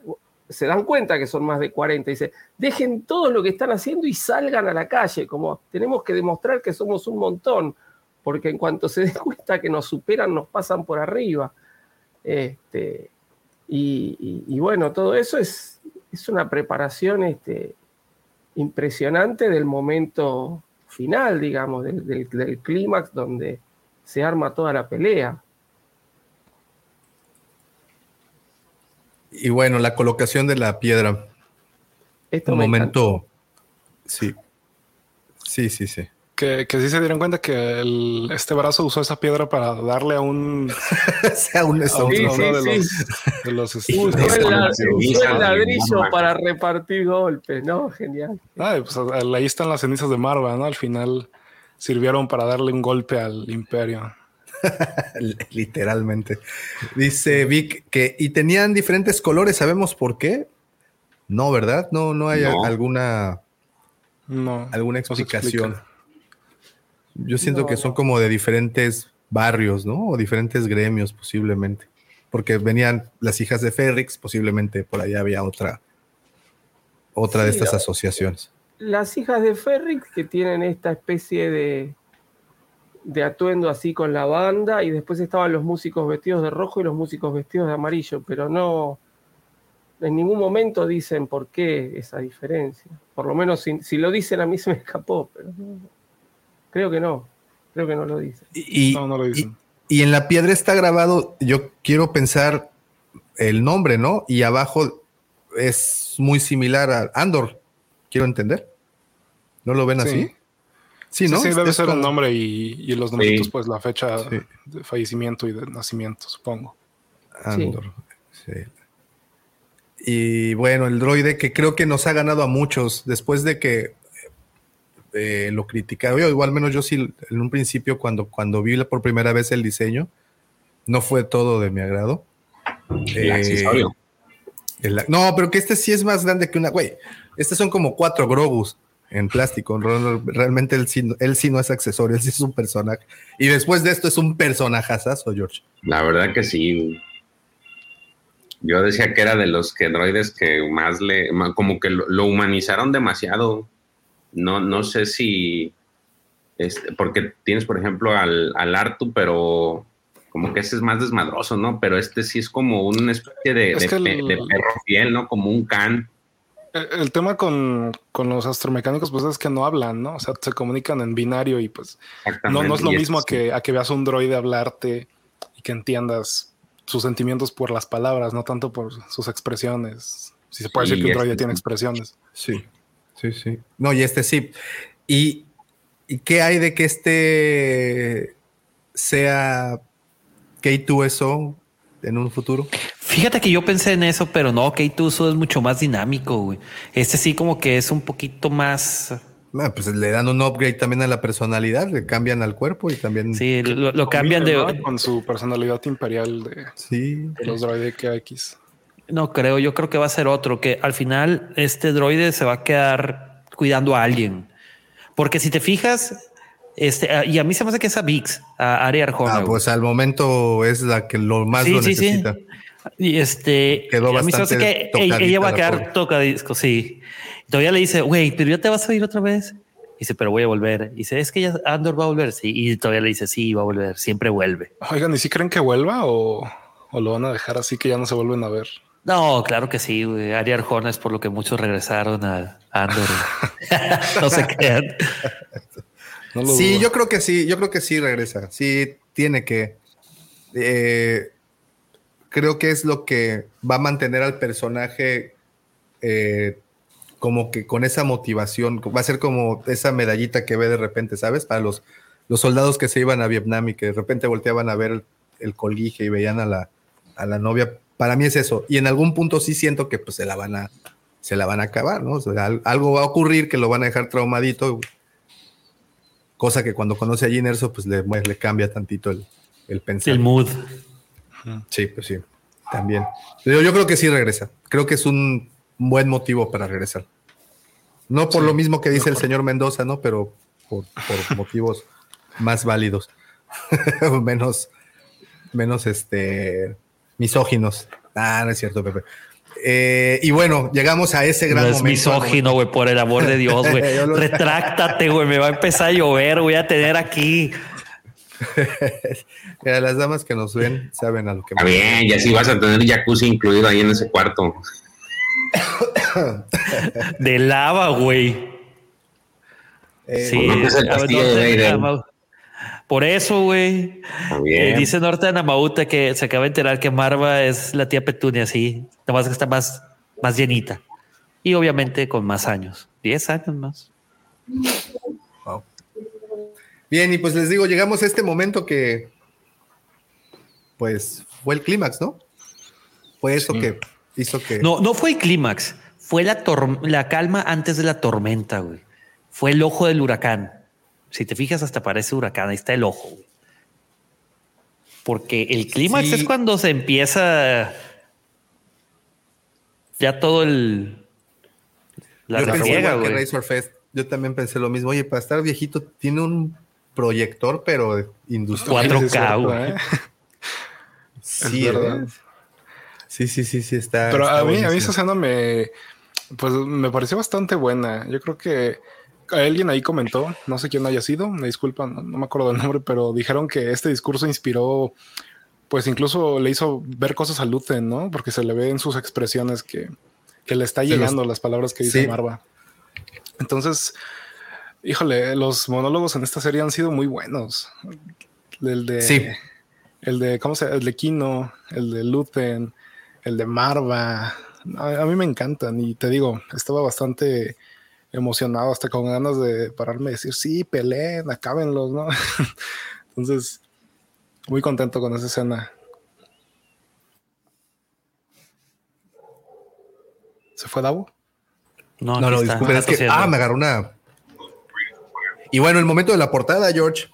se dan cuenta que son más de 40. Dice, dejen todo lo que están haciendo y salgan a la calle, como tenemos que demostrar que somos un montón, porque en cuanto se den cuenta que nos superan, nos pasan por arriba. Este, y, bueno, todo eso es, es una preparación este, impresionante del momento final, digamos, del clímax donde se arma toda la pelea. Y bueno, la colocación de la piedra. Esto Un momento. Sí. Sí, sí, sí. Que, que sí se dieron cuenta que este brazo usó esa piedra para darle a un. a un, a de los. usó el, ladrillo para repartir golpes, ¿no? Genial. Pues ahí están las cenizas de Marva, ¿no? Al final sirvieron para darle un golpe al imperio. Literalmente. Dice Vic que y tenían diferentes colores, ¿sabemos por qué? No, ¿verdad? No, no hay alguna no, alguna explicación. Yo siento que son como de diferentes barrios, ¿no? O diferentes gremios posiblemente. Porque venían las hijas de Ferrix, posiblemente por allá había otra otra de estas asociaciones. Las hijas de Ferrix que tienen esta especie de de atuendo así con la banda y después estaban los músicos vestidos de rojo y los músicos vestidos de amarillo, pero no, en ningún momento dicen por qué esa diferencia. Por lo menos si, lo dicen a mí se me escapó, pero creo que no, creo que no lo dicen. Y, no, no lo dicen. Y, en la piedra está grabado, yo quiero pensar el nombre, ¿no? Y abajo es muy similar a Andor, quiero entender. ¿No lo ven así? Sí, ¿no? Sí, debe ser un nombre y, los numeritos, pues la fecha de fallecimiento y de nacimiento, supongo. Andor. Sí. Y bueno, el droide que creo que nos ha ganado a muchos después de que eh, lo criticaron. Yo, igual menos yo sí, en un principio, cuando, cuando vi por primera vez el diseño, no fue todo de mi agrado. Eh, no, pero que este sí es más grande que una. Güey, estos son como cuatro Grogus en plástico. Realmente él sí, él sí no es accesorio, él sí es un personaje. Y después de esto es un personajazazo, George. La verdad que sí. Yo decía que era de los que androides que más le, como que lo, humanizaron demasiado. No, no sé si, este, porque tienes, por ejemplo, al, al Artu, pero como que ese es más desmadroso, ¿no? Pero este sí es como una especie de, de perro fiel, ¿no? Como un can. El tema con, los astromecánicos, pues es que no hablan, ¿no? O sea, se comunican en binario y pues no, no es lo mismo a que, a que veas un droide hablarte y que entiendas sus sentimientos por las palabras, no tanto por sus expresiones. Si se puede decir que un droide este tiene expresiones. Sí, sí, sí. No, y este sí. ¿Y, ¿Y qué hay de que este sea K2SO en un futuro? Fíjate que yo pensé en eso, pero no, K2SO es mucho más dinámico, güey. Este sí como que es un poquito más... Bueno, pues le dan un upgrade también a la personalidad, le cambian al cuerpo y también... Sí, lo, cambian de... Con su personalidad imperial de, sí. los droides KX. No creo, yo creo que va a ser otro, que al final este droide se va a quedar cuidando a alguien. Porque si te fijas, este, ah, y a mí se me hace que es a Vix, a Ari Arjona. Ah, pues al momento es la que lo más lo necesita. Y este, quedó bastante que ella, va a quedar toca disco, sí. todavía le dice, güey, pero ya te vas a ir otra vez. Dice, pero voy a volver. Dice, es que ya Andor va a volver. Sí. Y todavía le dice, sí, va a volver. Siempre vuelve. Oigan, ¿y si creen que vuelva o, o lo van a dejar así que ya no se vuelven a ver? No, claro que sí, güey. Ari Arjona es por lo que muchos regresaron a Andor. no se crean. No sí, dudo. yo creo que sí, yo creo que sí regresa. Sí, tiene que. Eh, creo que es lo que va a mantener al personaje eh, como que con esa motivación. Va a ser como esa medallita que ve de repente, ¿sabes? Para los, los soldados que se iban a Vietnam y que de repente volteaban a ver el, el colguije y veían a la, a la novia para mí es eso. Y en algún punto sí siento que pues se la van a, se la van a acabar, ¿no? O sea, algo va a ocurrir que lo van a dejar traumadito. Cosa que cuando conoce a Gin Erso, pues le, le, cambia tantito el, el pensamiento. El mood. Sí, pues sí, también. Pero yo creo que sí regresa. Creo que es un buen motivo para regresar. No por sí, lo mismo que dice el señor Mendoza, ¿no? Pero por, por motivos más válidos. menos, menos este misóginos. Ah, no es cierto, Pepe. Eh, y bueno, llegamos a ese gran no es momento. misógino, güey, por el amor de Dios, güey. Retráctate, güey, me va a empezar a llover, voy a tener aquí. Mira, las damas que nos ven saben a lo que Está bien, y así vas a tener jacuzzi incluido ahí en ese cuarto. de lava, güey. Eh, sí, no, pues el castillo no, no, por eso, güey. Eh, dice Norte de Namauta que se acaba de enterar que Marva es la tía Petunia, sí. Nomás que está más, más llenita. Y obviamente con más años. 10 años más. Wow. Bien, y pues les digo, llegamos a este momento que pues fue el clímax, ¿no? Fue eso sí. que hizo que. No, no fue el clímax. Fue la, la calma antes de la tormenta, güey. Fue el ojo del huracán. Si te fijas, hasta parece huracán. Ahí está el ojo. Güey. Porque el clímax sí. es cuando se empieza ya todo el. La yo refriega, güey. Razor Fest. Yo también pensé lo mismo. Oye, para estar viejito, tiene un proyector, pero industrial. 4K, güey. ¿eh? Sí, ¿verdad? Sí, sí, sí, sí, está. Pero está a mí, a mí esa escena me. Pues me pareció bastante buena. Yo creo que alguien ahí comentó, no sé quién haya sido, me disculpan, no, no, me acuerdo del nombre, pero dijeron que este discurso inspiró, pues incluso le hizo ver cosas a Luthen, ¿no? Porque se le ve en sus expresiones que, que le está llegando los, las palabras que dice sí. Marva. Entonces, híjole, los monólogos en esta serie han sido muy buenos. El de, sí. el de, ¿cómo se El de Kino, el de Luthen, el de Marva. A, a mí me encantan y te digo, estaba bastante emocionado, hasta con ganas de pararme y decir, sí, peleen, acábenlos, ¿no? Entonces, muy contento con esa escena. ¿Se fue Davo? No, no, no disculpe, es que, ah, me agarró una. Y bueno, el momento de la portada, George.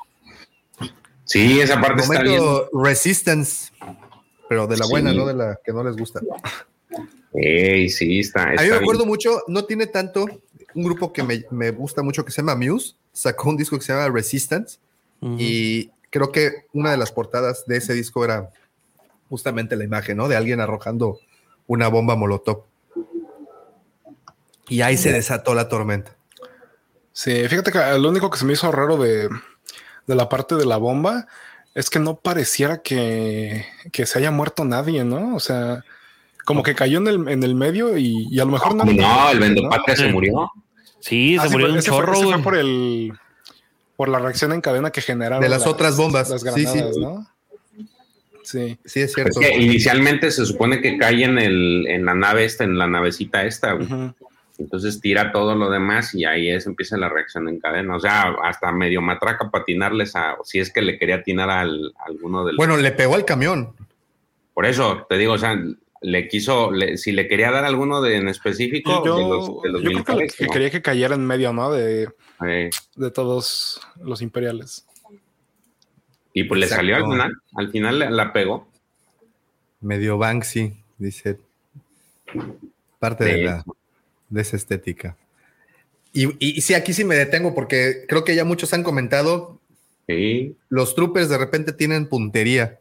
Sí, esa parte el está bien. Resistance, pero de la sí. buena, no de la que no les gusta. Ey, sí, está. está A mí me acuerdo bien. mucho, no tiene tanto, un grupo que me, me, gusta mucho que se llama Muse, sacó un disco que se llama Resistance uh -huh. y creo que una de las portadas de ese disco era justamente la imagen, ¿no? De alguien arrojando una bomba molotov. Y ahí se desató la tormenta. Sí, fíjate que lo único que se me hizo raro de, de la parte de la bomba es que no pareciera que, que, se haya muerto nadie, ¿no? O sea, como que cayó en el, en el medio y, y a lo mejor no. No, el Vendopatria ¿no? se murió. Sí, se ah, murió sí, un chorro. Fue, fue por el por la reacción en cadena que generaron de las, las otras bombas. Las granadas, sí, sí. ¿no? Sí. Sí, es cierto. Es que inicialmente se supone que cae en, el, en la nave esta, en la navecita esta. Uh -huh. Entonces tira todo lo demás y ahí es, empieza la reacción en cadena. O sea, hasta medio matraca patinarles a, si es que le quería atinar al, a alguno del. Bueno, le pegó al camión. Por eso te digo, o sea, le quiso, le, si le quería dar alguno de, en específico, yo, de los, de los yo creo que, quería que cayera en medio, ¿no? De, sí. de todos los imperiales. Y pues Exacto. le salió al final, al final la, la pegó. Medio Banksy, dice. Parte sí. de, la, de esa estética. Y, y, y, sí, aquí sí me detengo porque creo que ya muchos han comentado. Sí. Los troopers de repente tienen puntería.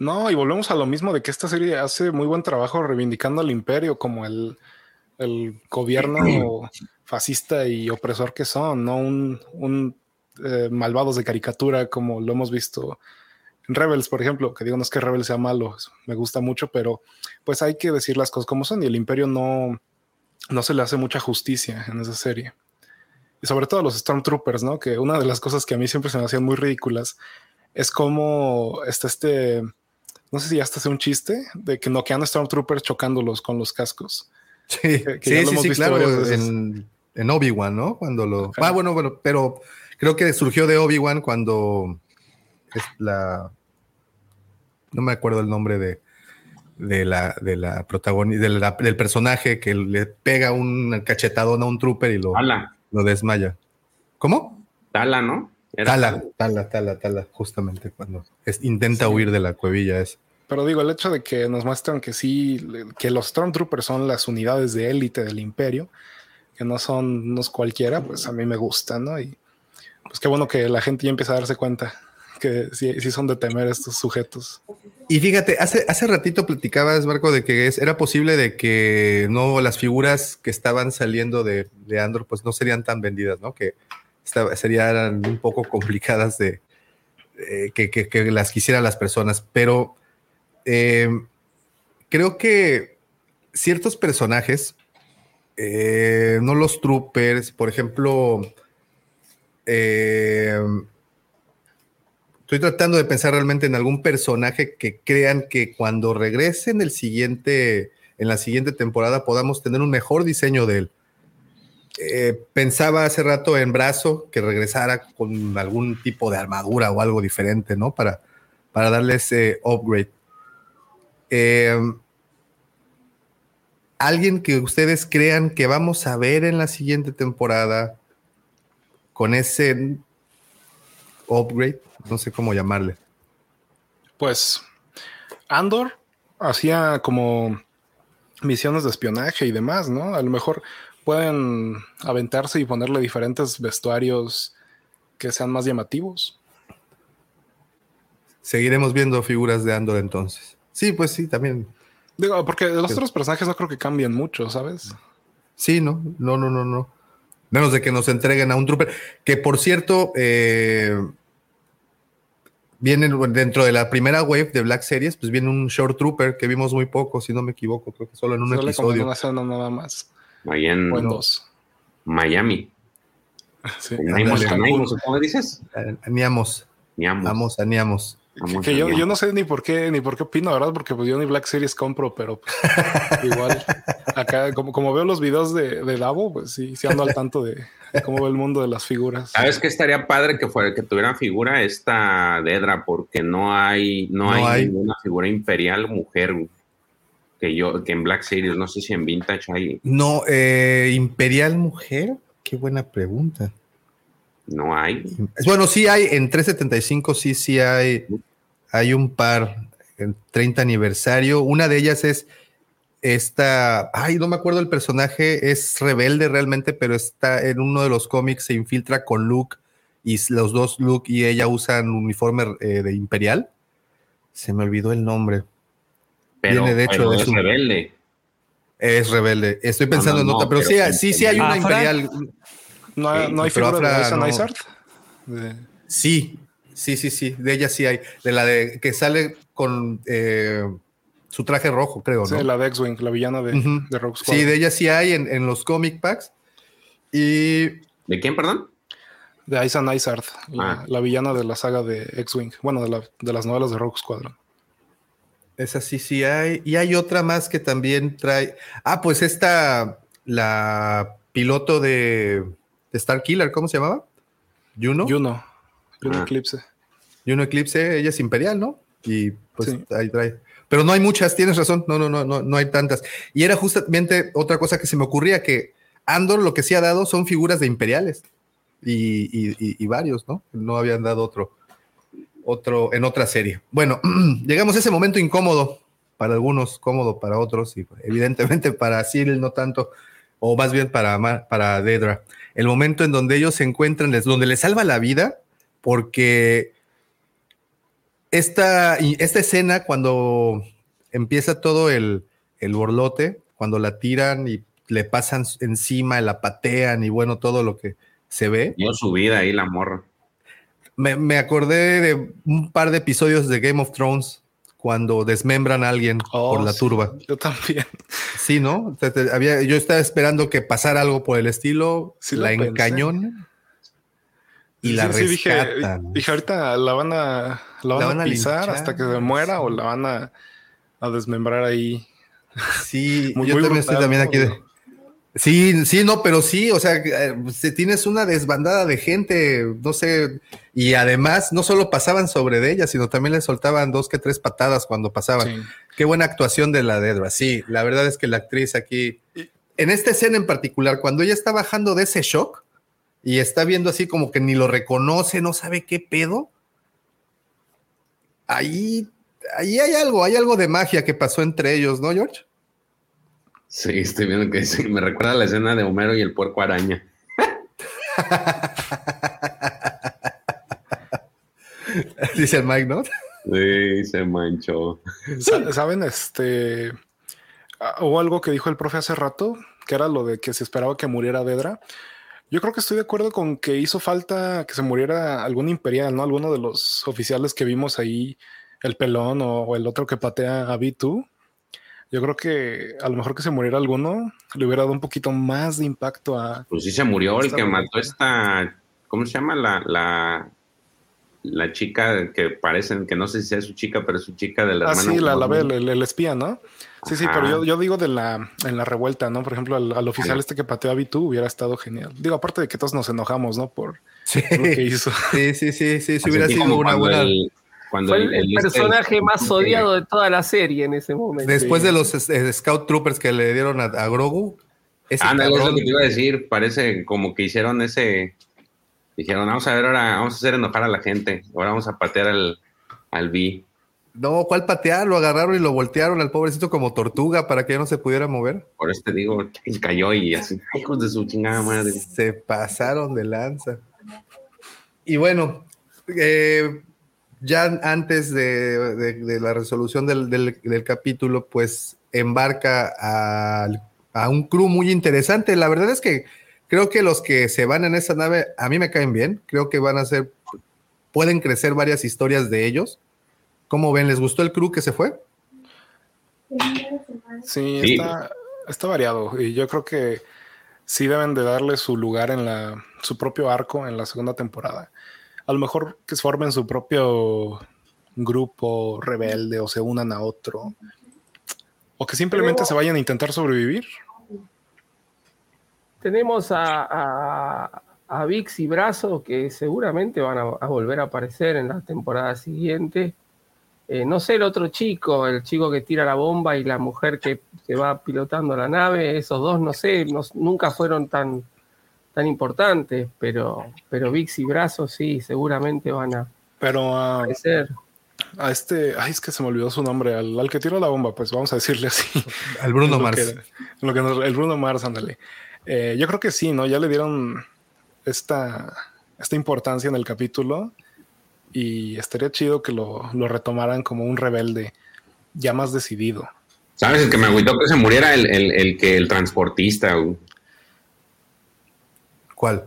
No, y volvemos a lo mismo de que esta serie hace muy buen trabajo reivindicando al imperio como el, el gobierno fascista y opresor que son, no un, un eh, malvados de caricatura como lo hemos visto Rebels, por ejemplo, que digo, no es que Rebels sea malo, me gusta mucho, pero pues hay que decir las cosas como son y el imperio no, no se le hace mucha justicia en esa serie. Y sobre todo a los Stormtroopers, ¿no? Que una de las cosas que a mí siempre se me hacían muy ridículas es como está este, no sé si ya hasta hace un chiste de que noquean a Stormtroopers chocándolos con los cascos. Sí, sí, sí, claro, en, en Obi-Wan, ¿no? Cuando lo... Ah, bueno, bueno, pero creo que surgió de Obi-Wan cuando es la... No me acuerdo el nombre de, de la, de la protagonista, del personaje que le pega un cachetadón a un trooper y lo, lo desmaya. ¿Cómo? Tala, ¿no? Tala, tala, tala, tala, justamente cuando intenta huir de la cuevilla es. Pero digo, el hecho de que nos muestran que sí, que los Stormtroopers son las unidades de élite del imperio, que no son unos cualquiera, pues a mí me gusta, ¿no? Y pues qué bueno que la gente ya empieza a darse cuenta que sí, son de temer estos sujetos. Y fíjate, hace, hace ratito platicabas, Marco, de que era posible de que no las figuras que estaban saliendo de, de Andor, pues no serían tan vendidas, ¿no? Que serían un poco complicadas de eh, que, las quisieran las personas. Pero eh, creo que ciertos personajes, eh, no los troopers, por ejemplo, Estoy tratando de pensar realmente en algún personaje que crean que cuando regrese en el siguiente, en la siguiente temporada podamos tener un mejor diseño de él. Eh, pensaba hace rato en Brazo que regresara con algún tipo de armadura o algo diferente, ¿no? Para, para darle ese upgrade. Eh, alguien que ustedes crean que vamos a ver en la siguiente temporada con ese upgrade no sé cómo llamarle. Pues Andor hacía como misiones de espionaje y demás, ¿no? A lo mejor pueden aventarse y ponerle diferentes vestuarios que sean más llamativos. Seguiremos viendo figuras de Andor entonces. Sí, pues sí, también. Digo, porque los otros personajes no creo que cambien mucho, ¿sabes? Sí, no, no, no, no, no. Menos de que nos entreguen a un trooper. Que por cierto, eh, viene dentro de la primera wave de Black Series, pues viene un Short Trooper que vimos muy poco, si no me equivoco, creo que solo en un episodio. Como nada más. Ahí en Miami. Sí. ¿Cómo dices? Aniamos. Aniamos, aniamos. Que yo, yo, no sé ni por qué, ni por qué opino, ¿verdad? Porque pues yo ni Black Series compro, pero pues, igual acá, como, como veo los videos de, de Davo, pues sí, sí ando al tanto de, cómo ve el mundo de las figuras. ¿Sabes que estaría padre que fuera que tuviera figura esta Dedra? Porque no hay, no, hay, ninguna figura imperial mujer que yo, que en Black Series, no sé si en Vintage hay. No, eh, imperial mujer, qué buena pregunta. No hay. Bueno, sí hay, en 375 sí, sí hay, hay un par, en 30 aniversario. Una de ellas es esta, ay, no me acuerdo el personaje, es rebelde realmente, pero está en uno de los cómics, se infiltra con Luke y los dos, Luke y ella usan uniforme eh, de imperial. Se me olvidó el nombre. Pero, de hecho, es, rebelde. Es rebelde. Estoy pensando en otra, pero, sí, sí, sí hay una imperial. ¿No, no hay figura de Sí, sí, sí, sí. De ella sí hay. De la de que sale con eh, su traje rojo, creo, ¿no? Sí, la de X-Wing, la villana de, de Rogue Squad. Sí, de ella sí hay en, los comic packs. Y. ¿De quién, perdón? De Aisan Aizard, ah. la, villana de la saga de X-Wing. Bueno, de, de, las novelas de Rogue Squadron. Esa sí, sí hay. Y hay otra más que también trae. Ah, pues esta, la piloto de, Star Killer, ¿cómo se llamaba? Juno. Juno. Juno ah. Eclipse. Juno Eclipse, ella es imperial, ¿no? Y pues ahí trae. Pero no hay muchas, tienes razón, no, no, no, no, no hay tantas. Y era justamente otra cosa que se me ocurría, que Andor lo que sí ha dado son figuras de imperiales y, varios, ¿no? No habían dado otro, otro en otra serie. Bueno, llegamos a ese momento incómodo para algunos, cómodo para otros y evidentemente para Cyril no tanto, o más bien para, para Dedra. El momento en donde ellos se encuentran, donde les salva la vida, porque esta, esta escena cuando empieza todo el, el borlote, cuando la tiran y le pasan encima, la patean y bueno, todo lo que se ve. Dio su vida ahí la morra. Me, me acordé de un par de episodios de Game of Thrones cuando desmembran a alguien Oh, por la sí, turba. Yo también. Sí, ¿no? Te- te- había, yo estaba esperando que pasara algo por el estilo, Sí la encañonan y Sí, la sí, dije, rescatan. dije, ahorita la van a, la van La a van a pisar hasta que se muera o la van a, a desmembrar ahí. Sí, Muy- yo muy también estoy también aquí de... Sí, sí, no, pero sí, o sea, eh, tienes una desbandada de gente, no sé, y además no solo pasaban sobre de ella, sino también le soltaban dos que tres patadas cuando pasaban. Sí. Qué buena actuación de la Dedra. Sí, la verdad es que la actriz aquí, en esta escena en particular, cuando ella está bajando de ese shock y está viendo así como que ni lo reconoce, no sabe qué pedo, ahí, ahí hay algo, hay algo de magia que pasó entre ellos, ¿no, George? Sí, estoy viendo que sí, me recuerda a la escena de Homero y el puerco araña. Dice el Mike, ¿no? Sí, se manchó. Sa- ¿Saben? Este. Hubo algo que dijo el profe hace rato, que era lo de que se esperaba que muriera Dedra. Yo creo que estoy de acuerdo con que hizo falta que se muriera algún imperial, ¿no? Alguno de los oficiales que vimos ahí, el pelón o, o el otro que patea a B2. Yo creo que a lo mejor que se muriera alguno le hubiera dado un poquito más de impacto a. Pues sí se murió el que mató esta, ¿cómo se llama? La, la, la chica que parecen, que no sé si sea su chica, pero es su chica de la Ah, hermana. sí, la, la. Bel, el, el espía, ¿no? Sí, sí, pero yo, yo digo de la, en la revuelta, ¿no? Por ejemplo, al, al oficial este que pateó a B2 hubiera estado genial. Digo, aparte de que todos nos enojamos, ¿no? Por, Sí, por lo que hizo. sí, sí, sí, sí, si Así hubiera sido una buena... el- cuando Fue el, el este- personaje más este- odiado de toda la serie en ese momento. Después Sí. de los eh, Scout Troopers que le dieron a, a Grogu, ese Ándale, es lo cabrón- que te iba a decir. Parece como que hicieron ese. Dijeron, vamos a ver ahora, vamos a hacer enojar a la gente. Ahora vamos a patear al, al B. No, ¿cuál patear? Lo agarraron y lo voltearon al pobrecito como tortuga para que ya no se pudiera mover. Por eso te digo, y cayó y así, hijos de su chingada madre. Se pasaron de lanza. Y bueno, eh, ya antes de, de- de la resolución del, del- del capítulo, pues embarca a, un crew muy interesante. La verdad es que creo que los que se van en esa nave a mí me caen bien. Creo que van a ser, pueden crecer varias historias de ellos. ¿Cómo ven? ¿Les gustó el crew que se fue? Sí, Sí. Está, está variado. Y yo creo que sí deben de darle su lugar en la, su propio arco en la segunda temporada. A lo mejor que se formen su propio grupo rebelde o se unan a otro. O que simplemente se vayan a intentar sobrevivir. Tenemos a, a, a Vix y Brazo que seguramente van a, a volver a aparecer en la temporada siguiente. Eh, no sé, el otro chico, el chico que tira la bomba y la mujer que, que va pilotando la nave, esos dos, no sé, no- nunca fueron tan, tan importantes, pero, pero Vix y Brazo sí, seguramente van a Pero a, aparecer. a este, ay, es que se me olvidó su nombre, al, al que tiró la bomba, pues vamos a decirle así. Al Bruno lo Mars. que- lo que nos- el Bruno Mars, ándale. Eh, yo creo que sí, ¿no? Ya le dieron esta, esta importancia en el capítulo y estaría chido que lo, lo retomaran como un rebelde ya más decidido. ¿Sabes? El que me agüitó que se muriera el, el, el que el transportista, güey. ¿Cuál?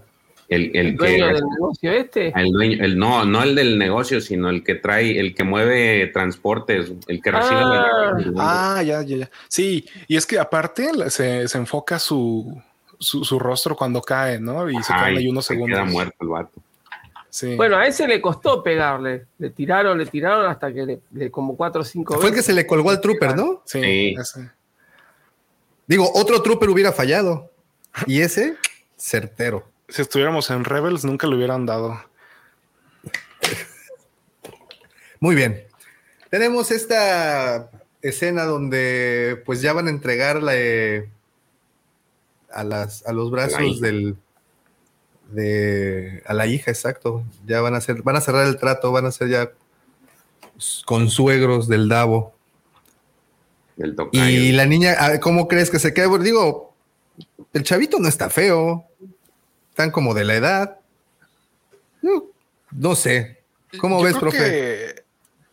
el, el ¿El dueño que del negocio este? el dueño, el no, no el del negocio, sino el que trae, el que mueve transportes, el que recibe Ah. la- Ah, ya, ya, ya. Sí, y es que aparte se, se enfoca su, su, su rostro cuando cae, ¿no? Y se quedan ahí unos se segundos. Queda muerto el vato. Sí. Bueno, a ese le costó pegarle. Le tiraron, le tiraron hasta que le, le- como cuatro o cinco Fue el que veces. se le colgó al trooper, ¿no? sí, Sí. ese. Digo, otro trooper hubiera fallado. Y ese, certero. Si estuviéramos en Rebels, nunca le hubieran dado. Muy bien. Tenemos esta escena donde pues ya van a entregarle a las a los brazos del de a la hija, exacto. Ya van a hacer, van a cerrar el trato, van a ser ya consuegros del Davo. Del. Y la niña, ah, ¿cómo crees que se queda? Digo, el chavito no está feo. Están como de la edad. No, no sé. ¿Cómo Yo ves, creo profe? que-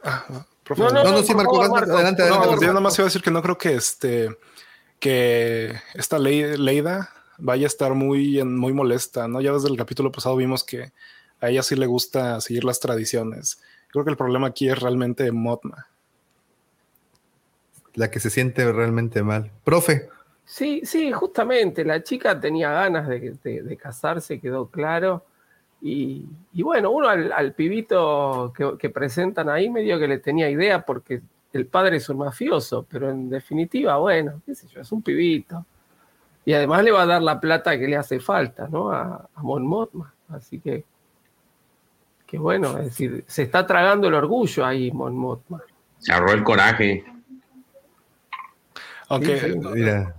Ah, profe, No, no, No, no, no, sí, Marco, favor, vas- Marco. adelante, adelante, No, yo nada más iba a decir que no creo que este que esta ley Leida vaya a estar muy muy molesta, ¿no? Ya desde el capítulo pasado vimos que a ella sí le gusta seguir las tradiciones. Creo que el problema aquí es realmente Motma. La que se siente realmente mal. Profe. Sí, sí, justamente, la chica tenía ganas de, casarse, quedó claro. Y, bueno, uno al, pibito que, que, presentan ahí medio que le tenía idea porque el padre es un mafioso, pero en definitiva, bueno, qué sé yo, es un pibito. Y además le va a dar la plata que le hace falta, ¿no? A, a Mon Mothma. Así que, que bueno, es decir, se está tragando el orgullo ahí Mon Mothma. Se ahorró el coraje. Aunque, mira,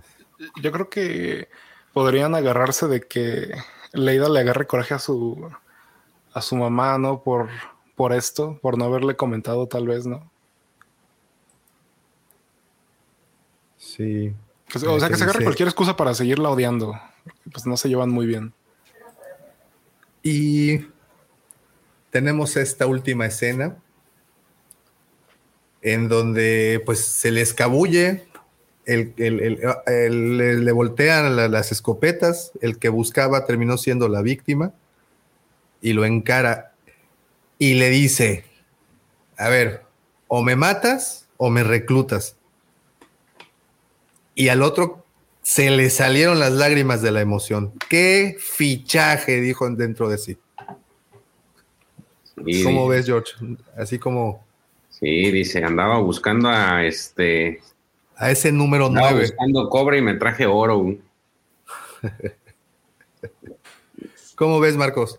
yo creo que podrían agarrarse de que Leida le agarre coraje a su a su mamá, ¿no? Por, por esto, por no haberle comentado tal vez, ¿no? Sí. Pues, o sea, que se agarre cualquier excusa para seguirla odiando. Pues no se llevan muy bien. Y tenemos esta última escena en donde pues se le escabulle, el, le voltean las escopetas, el que buscaba terminó siendo la víctima y lo encara y le dice, a ver, o me matas o me reclutas y al otro se le salieron las lágrimas de la emoción. ¡Qué fichaje! dijo dentro de sí. ¿Cómo ves, George? Así como. Sí, dice, andaba buscando a este. A ese número andaba 9. buscando cobre y me traje oro. ¿Cómo ves, Marcos?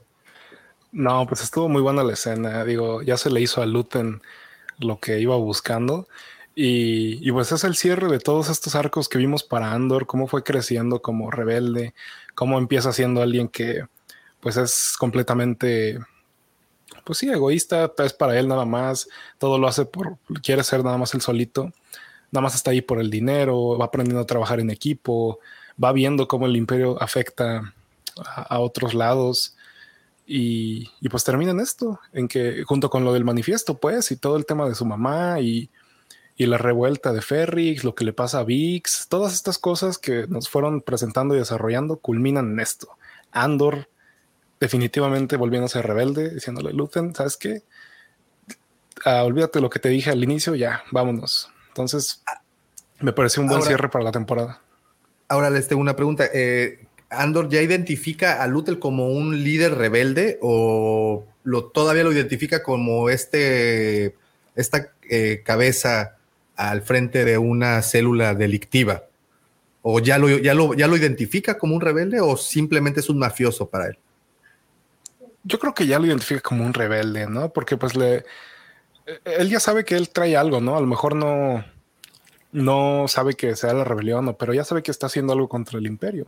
No, pues estuvo muy buena la escena. Digo, ya se le hizo a Luten lo que iba buscando. Y, pues es el cierre de todos estos arcos que vimos para Andor, cómo fue creciendo como rebelde, cómo empieza siendo alguien que pues es completamente, pues sí, egoísta, es para él nada más, todo lo hace por, quiere ser nada más el solito, nada más está ahí por el dinero, va aprendiendo a trabajar en equipo, va viendo cómo el imperio afecta a, otros lados. Y, pues termina en esto, en que junto con lo del manifiesto, pues, y todo el tema de su mamá y, y la revuelta de Ferrix, lo que le pasa a Vix, todas estas cosas que nos fueron presentando y desarrollando culminan en esto. Andor definitivamente volviéndose rebelde, diciéndole, Luthen, ¿sabes qué? Ah, olvídate lo que te dije al inicio, ya, vámonos. Entonces, me pareció un buen cierre para la temporada. Ahora les tengo una pregunta. Eh, ¿Andor ya identifica a Luthel como un líder rebelde o lo, todavía lo identifica como este, esta eh, cabeza al frente de una célula delictiva? ¿O ya lo, ya, lo, ya lo identifica como un rebelde o simplemente es un mafioso para él? Yo creo que ya lo identifica como un rebelde, ¿no? Porque pues le... Él ya sabe que él trae algo, ¿no? A lo mejor no, no sabe que sea la rebelión, pero ya sabe que está haciendo algo contra el imperio.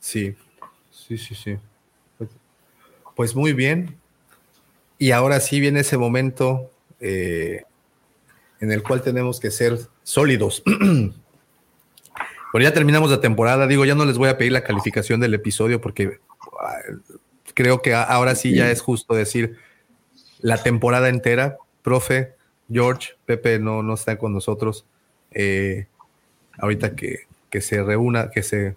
Sí, sí, sí, sí. Pues, muy bien. Y ahora sí viene ese momento eh, en el cual tenemos que ser sólidos. Bueno, ya terminamos la temporada. Digo, ya no les voy a pedir la calificación del episodio porque ah, creo que ahora sí ya es justo decir la temporada entera. Profe, George, Pepe no, no están con nosotros. Eh, ahorita que, que se reúna, que se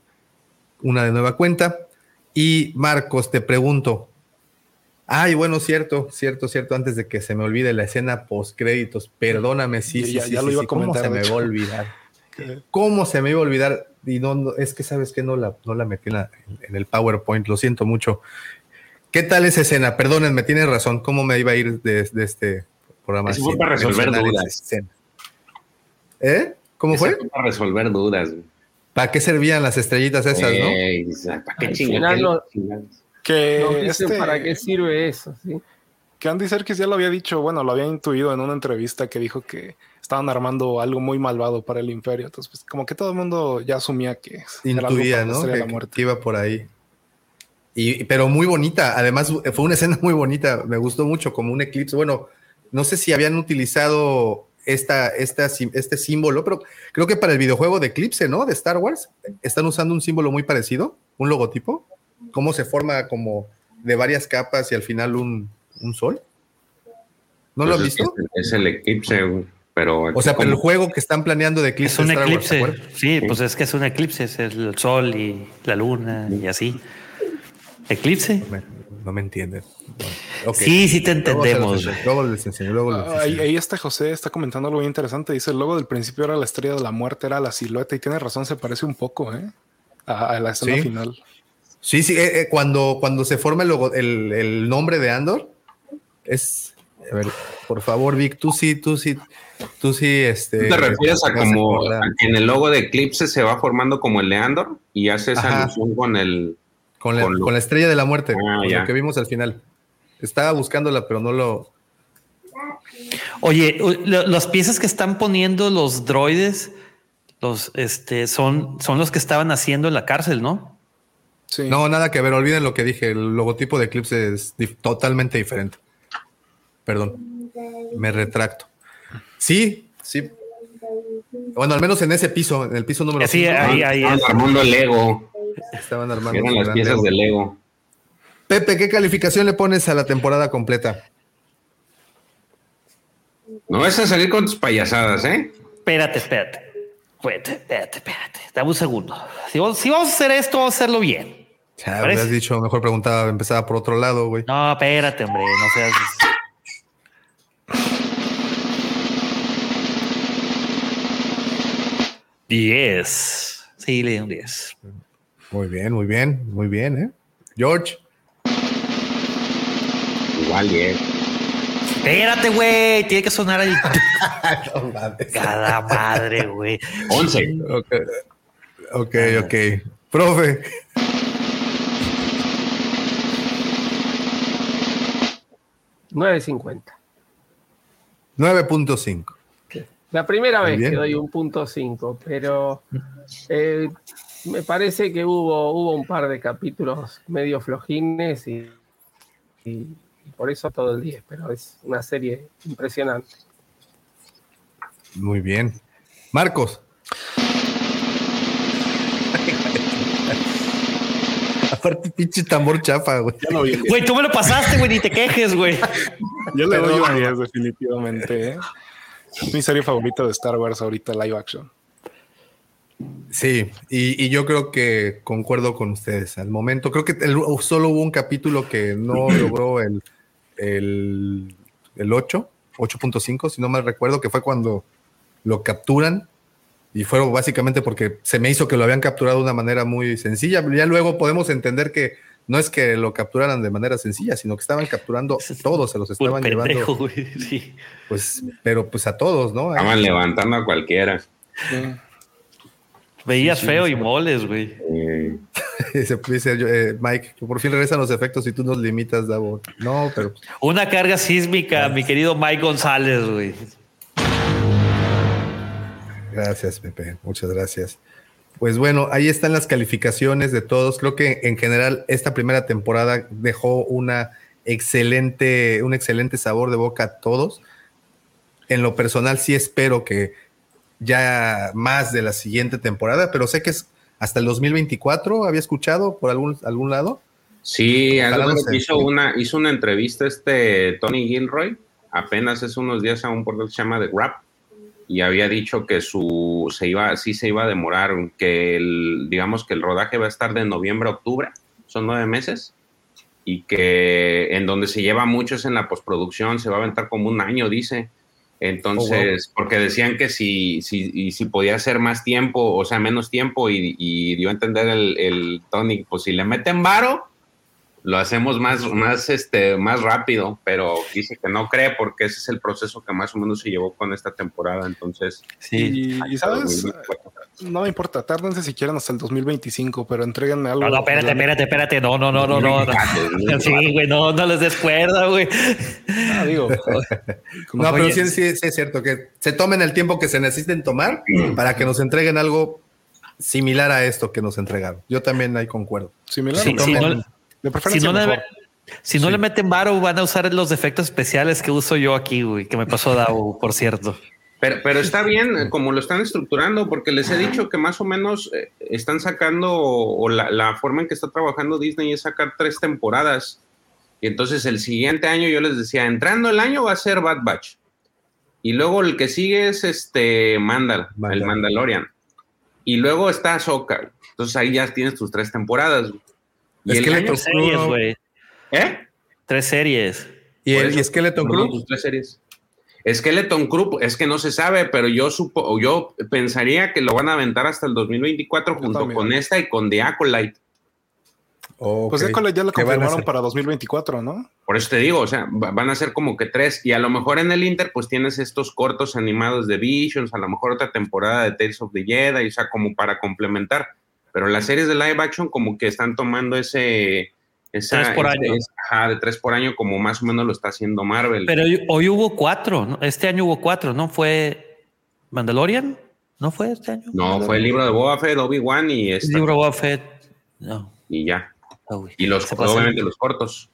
una de nueva cuenta. Y Marcos, te pregunto, Ay, bueno, cierto, cierto, cierto. Antes de que se me olvide la escena post créditos, perdóname, sí, sí, sí, ¿Cómo se me va a olvidar? ¿Cómo se me iba a olvidar? Y no, es que sabes que no la, no la metí en, el PowerPoint, lo siento mucho. ¿Qué tal esa escena? Perdónenme, tienes razón. ¿Cómo me iba a ir de, este programa? Es para resolver dudas. ¿Eh? ¿Cómo fue? Para resolver dudas. ¿Para qué servían las estrellitas esas, no? ¿Para qué chingados? Que este, para qué sirve eso, ¿sí? Que Andy Serkis ya lo había dicho, bueno, lo había intuido en una entrevista que dijo que estaban armando algo muy malvado para el imperio. Entonces, pues, como que todo el mundo ya asumía que intuía, ¿no? Que, iba por ahí. Y, pero muy bonita, además fue una escena muy bonita, me gustó mucho, como un eclipse. Bueno, no sé si habían utilizado esta, esta, este símbolo, pero creo que para el videojuego de Eclipse, ¿no? De Star Wars, están usando un símbolo muy parecido, un logotipo cómo se forma como de varias capas y al final un, sol. ¿No lo has pues visto? Es, el eclipse, pero... O sea, pero el juego que están planeando de eclipse. Es un eclipse, sí, pues es que es un eclipse, es el sol y la luna y así. Eclipse. No me, entienden. Bueno. Sí, sí te entendemos. Luego les enseño, luego les Ah, Ahí, enseño. ahí está José, está comentando algo bien interesante. Dice, el logo del principio era la estrella de la muerte, era la silueta. Y tiene razón, se parece un poco, ¿eh? A, a la escena Sí. final. Sí, sí, eh, eh, cuando, cuando se forma el, logo- el, el nombre de Andor, es. A ver, por favor, Vic, tú sí, tú sí, tú sí, este. ¿Tú te refieres a como acordar. a que en el logo de Eclipse se va formando como el Leandor y hace esa alusión con el. Con la, con lo- con la estrella de la muerte, Ah, con lo que vimos al final. Estaba buscándola, pero no lo. Oye, lo- las piezas que están poniendo los droides, los este, son, son los que estaban haciendo en la cárcel, ¿no? Sí. No, nada que ver, olviden lo que dije. El logotipo de Eclipse es dif- totalmente diferente. Perdón, me retracto. Sí, sí. Bueno, al menos en ese piso, en el piso número Sí, cinco, ahí, ahí es. armando el Lego. Estaban armando. Eran las piezas Lego. de Lego. Pepe, ¿qué calificación le pones a la temporada completa? No vas a salir con tus payasadas, ¿eh? Espérate, espérate. Espérate, espérate, espérate. Dame un segundo. Si vamos, si vamos a hacer esto, vamos a hacerlo bien. Ya, hubieras dicho, mejor preguntaba, empezaba por otro lado, güey. No, espérate, hombre. No seas. Diez. Sí, le di un 10. Muy bien, muy bien, muy bien, ¿eh? George. Igual, bien. Espérate, güey. Tiene que sonar ahí. No mames. Cada madre, güey. 11. Ok, ok, ok. Profe. $9.50. 9.5. La primera Muy vez bien. que doy un punto 5, pero eh, me parece que hubo, hubo un par de capítulos medio flojines y, y por eso todo el 10, pero es una serie impresionante. Muy bien. Marcos. Aparte, pinche tambor chafa, güey. Güey, tú me lo pasaste, güey. Ni te quejes, güey. Yo le doy un 10 definitivamente. ¿eh? Es mi serie favorita de Star Wars ahorita, live action. Sí, y, y yo creo que concuerdo con ustedes. Al momento, creo que el- solo hubo un capítulo que no logró el, el, el 8, 8.5, si no mal recuerdo, que fue cuando lo capturan. Y fue básicamente porque se me hizo que lo habían capturado de una manera muy sencilla. Ya luego podemos entender que no es que lo capturaran de manera sencilla, sino que estaban capturando todos, se los estaban llevando, pendejo, güey. Sí. pues, pero pues a todos, ¿no? Estaban levantando a cualquiera. Sí. Veías feo y moles, güey. Eh, eh, Mike, que por fin regresan los efectos y tú nos limitas, Davo. No, pero Una carga sísmica, mi querido Mike González, güey. Gracias, Pepe. Muchas gracias. Pues bueno, ahí están las calificaciones de todos. Creo que en general esta primera temporada dejó una excelente, un excelente sabor de boca a todos. En lo personal sí espero que ya más de la siguiente temporada, pero sé que es hasta el 2024, había escuchado por algún, algún lado. Sí, algo que hizo una, hizo una entrevista este Tony Gilroy, apenas hace unos días a un portal que se llama The Rap, y había dicho que su se iba, sí se iba a demorar, que el, digamos que el rodaje va a estar de noviembre a octubre, son nueve meses, y que en donde se lleva mucho es en la postproducción, se va a aventar como un año, dice. Entonces, porque decían que si, si, y si podía ser más tiempo, o sea, menos tiempo, y, y dio a entender el, el Tony, pues si le meten varo, lo hacemos más, más, este, más rápido, pero dice que no cree porque ese es el proceso que más o menos se llevó con esta temporada, entonces... Sí. Y, y, sabes, no me importa, tárdense si quieren hasta el 2025, pero entréguenme algo. No, no, espérate, espérate, espérate. No, no, no, no, no. no. Sí, güey, no, no les des cuerda, güey. Ah, digo, No, pero sí, sí, sí es cierto que se tomen el tiempo que se necesiten tomar para que nos entreguen algo similar a esto que nos entregaron. Yo también ahí concuerdo. similar. Sí, sí, no- de Si no, le, si no Sí. le meten varo, van a usar los efectos especiales que uso yo aquí, güey, que me pasó Davo, por cierto. Pero, pero está bien eh, como lo están estructurando, porque les he dicho que más o menos eh, están sacando, o la, la forma en que está trabajando Disney es sacar tres temporadas. Y entonces el siguiente año yo les decía, entrando el año va a ser Bad Batch. Y luego el que sigue es este Mandal, Mandal. el Mandalorian. Y luego está Ahsoka. Entonces ahí ya tienes tus tres temporadas. Y el Skeleton año- Tres series, Crew. güey. ¿Eh? Tres series. Y el y Skeleton Crew. sus tres series. Skeleton Crew, es que no se sabe, pero yo supo, yo pensaría que lo van a aventar hasta el 2024 Yo junto también. con esta y con The Acolyte. Ok. Pues École ya lo ¿Qué van a confirmaron para 2024, ¿no? Por eso te digo, o sea, va- van a ser como que tres. Y a lo mejor en el Inter, pues tienes estos cortos animados de Visions, a lo mejor otra temporada de Tales of the Jedi, o sea, como para complementar. Pero las series de live action, como que están tomando ese. Esa, Tres por año. ajá, de tres por año, como más o menos lo está haciendo Marvel. Pero hoy- hoy hubo cuatro, ¿no? Este año hubo cuatro, ¿no? Fue Mandalorian, ¿no fue este año? no, fue el libro de Boba Fett, Obi-Wan y, El esta, libro Boba Fett. No. y ya. Ah. Y los, obviamente los cortos.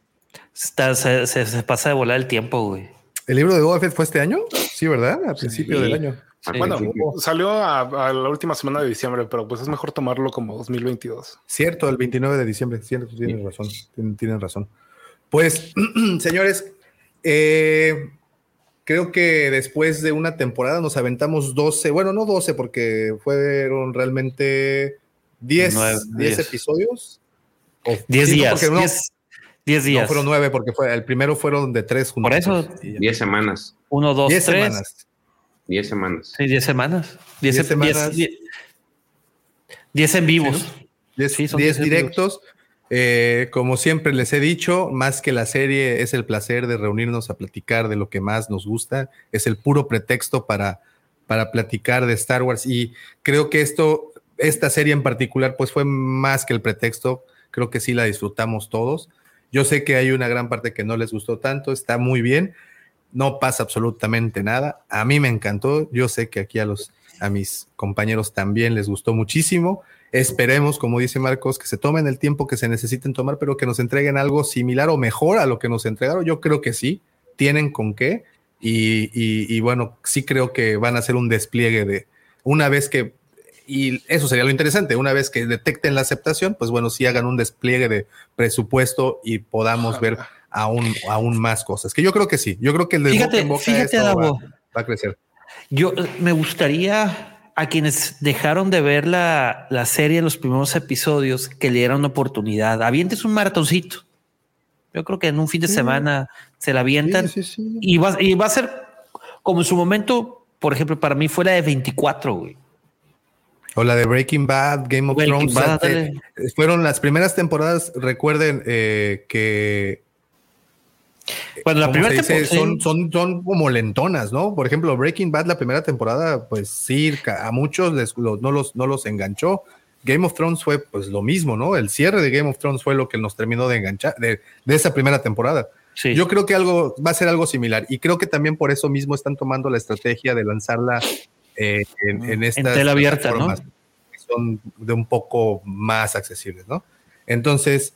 Está- se, se- se pasa de volar el tiempo, güey. ¿El libro de Boba Fett fue este año? Sí, ¿verdad? A principio del año. Sí. Bueno, principio. salió a, a la última semana de diciembre, pero pues es mejor tomarlo como 2022. Cierto, el 29 de diciembre. Cierto, tienen razón. Tienen, tienen razón. Pues, señores, eh, creo que después de una temporada nos aventamos 12, bueno, no 12, porque fueron realmente 10, Nueve, 10 diez. episodios. O- Diez sí, no, días. porque no, diez, diez no días. fueron 9, porque fue, el primero fueron de 3 juntos. Por eso- Y ya. Diez semanas. Uno, dos, 10 tres. semanas. Diez semanas. Sí, diez semanas. Diez, Diez ep- semanas. diez- diez- diez en vivos. 10 Sí, 10 10 directos. Eh, como siempre les he dicho, más que la serie es el placer de reunirnos a platicar de lo que más nos gusta. Es el puro pretexto para, para platicar de Star Wars. Y creo que esto, esta serie en particular, pues fue más que el pretexto. Creo que sí la disfrutamos todos. Yo sé que hay una gran parte que no les gustó tanto. Está muy bien. No pasa absolutamente nada. A mí me encantó. Yo sé que aquí a los a mis compañeros también les gustó muchísimo. Esperemos, como dice Marcos, que se tomen el tiempo que se necesiten tomar, pero que nos entreguen algo similar o mejor a lo que nos entregaron. Yo creo que sí, tienen con qué. Y, y- y bueno, sí creo que van a hacer un despliegue de una vez que, y eso sería lo interesante, una vez que detecten la aceptación, pues bueno, sí hagan un despliegue de presupuesto y podamos ver aún, aún más cosas. Que yo creo que sí, yo creo que el de boca Fíjate, en boca fíjate, esto va- a crecer. Yo me gustaría a quienes dejaron de ver la, la serie en los primeros episodios que le dieran una oportunidad. Avientes un maratoncito. Yo creo que en un fin de Sí. semana se la avientan Sí, sí, sí. y va, y va a ser como en su momento, por ejemplo, para mí fue la de 24, güey. O la de Breaking Bad, Game of Breaking Thrones. Bad, fueron las primeras temporadas, recuerden eh, que Bueno, la ¿cómo primera dice? temporada son, son, son como lentonas, ¿no? Por ejemplo, Breaking Bad, la primera temporada, pues sí, a muchos les, los- no, los, no los enganchó. Game of Thrones fue pues lo mismo, ¿no? El cierre de Game of Thrones fue lo que nos terminó de enganchar de, de esa primera temporada. sí. Yo creo que algo va a ser algo similar y creo que también por eso mismo están tomando la estrategia de lanzarla eh, en, en estas tela abierta, ¿no? que son de un poco más accesibles, ¿no? Entonces,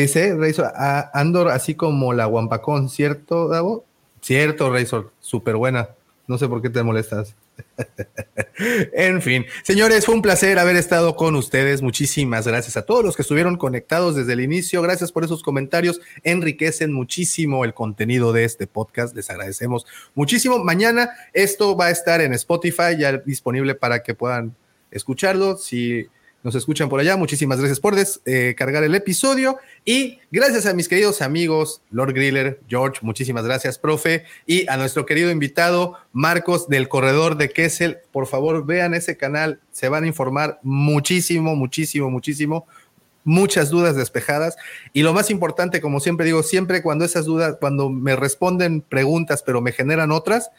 dice Razor, Andor así como la Wampacón, ¿cierto, Davo? Cierto, Razor, súper buena. No sé por qué te molestas. en fin, señores, fue un placer haber estado con ustedes. Muchísimas gracias a todos los que estuvieron conectados desde el inicio. Gracias por esos comentarios. Enriquecen muchísimo el contenido de este podcast. Les agradecemos muchísimo. Mañana esto va a estar en Spotify ya disponible para que puedan escucharlo. Si nos escuchan por allá, muchísimas gracias por descargar el episodio. Y gracias a mis queridos amigos, Lord Griller, George, muchísimas gracias, profe. Y a nuestro querido invitado, Marcos del Corredor de Kessel. Por favor, vean ese canal, se van a informar muchísimo, muchísimo, muchísimo. Muchas dudas despejadas. Y lo más importante, como siempre digo, siempre cuando esas dudas, cuando me responden preguntas, pero me generan otras,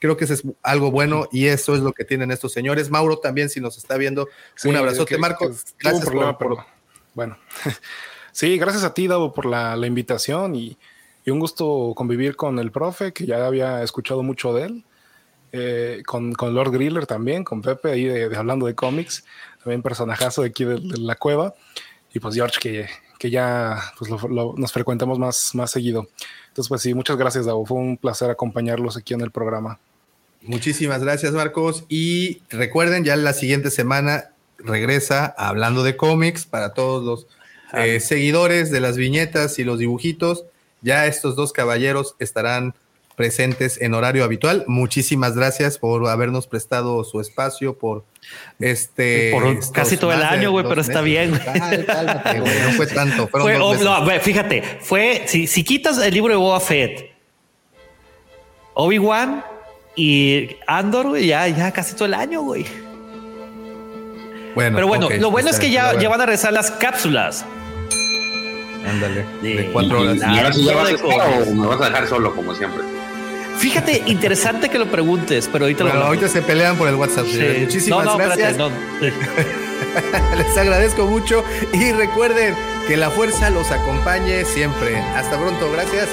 creo que eso es algo bueno y eso es lo que tienen estos señores. Mauro también, si nos está viendo, Sí, un abrazote, que- Marco. que Gracias problema, por, por- pero bueno. Sí, gracias a ti, Davo, por la, la invitación y, y un gusto convivir con el profe, que ya había escuchado mucho de él, eh, con, con Lord Griller también, con Pepe, ahí de, de hablando de cómics, también personajazo de aquí de, de la cueva, y pues George, que, que ya pues, lo- lo- nos frecuentamos más, más seguido. Entonces, pues sí, muchas gracias, Davo, fue un placer acompañarlos aquí en el programa. Muchísimas gracias, Marcos. Y recuerden, ya la siguiente semana regresa hablando de cómics para todos los eh, seguidores de las viñetas y los dibujitos. Ya estos dos caballeros estarán presentes en horario habitual. Muchísimas gracias por habernos prestado su espacio, por este. Por casi todo el año, güey, pero está bien. no fue tanto. Fue, no, fíjate, fue, si, si quitas el libro de Boba Fett, Obi-Wan y Andor, güey, ya, ya casi todo el año, güey. Bueno, pero bueno, lo bueno es que ya, ya van a regresar las cápsulas. Ándale. De, cuatro horas. ¿Y ahora sí ya vas a estar o me vas a dejar solo, como siempre? Fíjate, interesante que lo preguntes, pero ahorita bueno, ahorita se pelean por el WhatsApp. Muchísimas gracias. Les agradezco mucho y recuerden que la fuerza los acompañe siempre. Hasta pronto, gracias.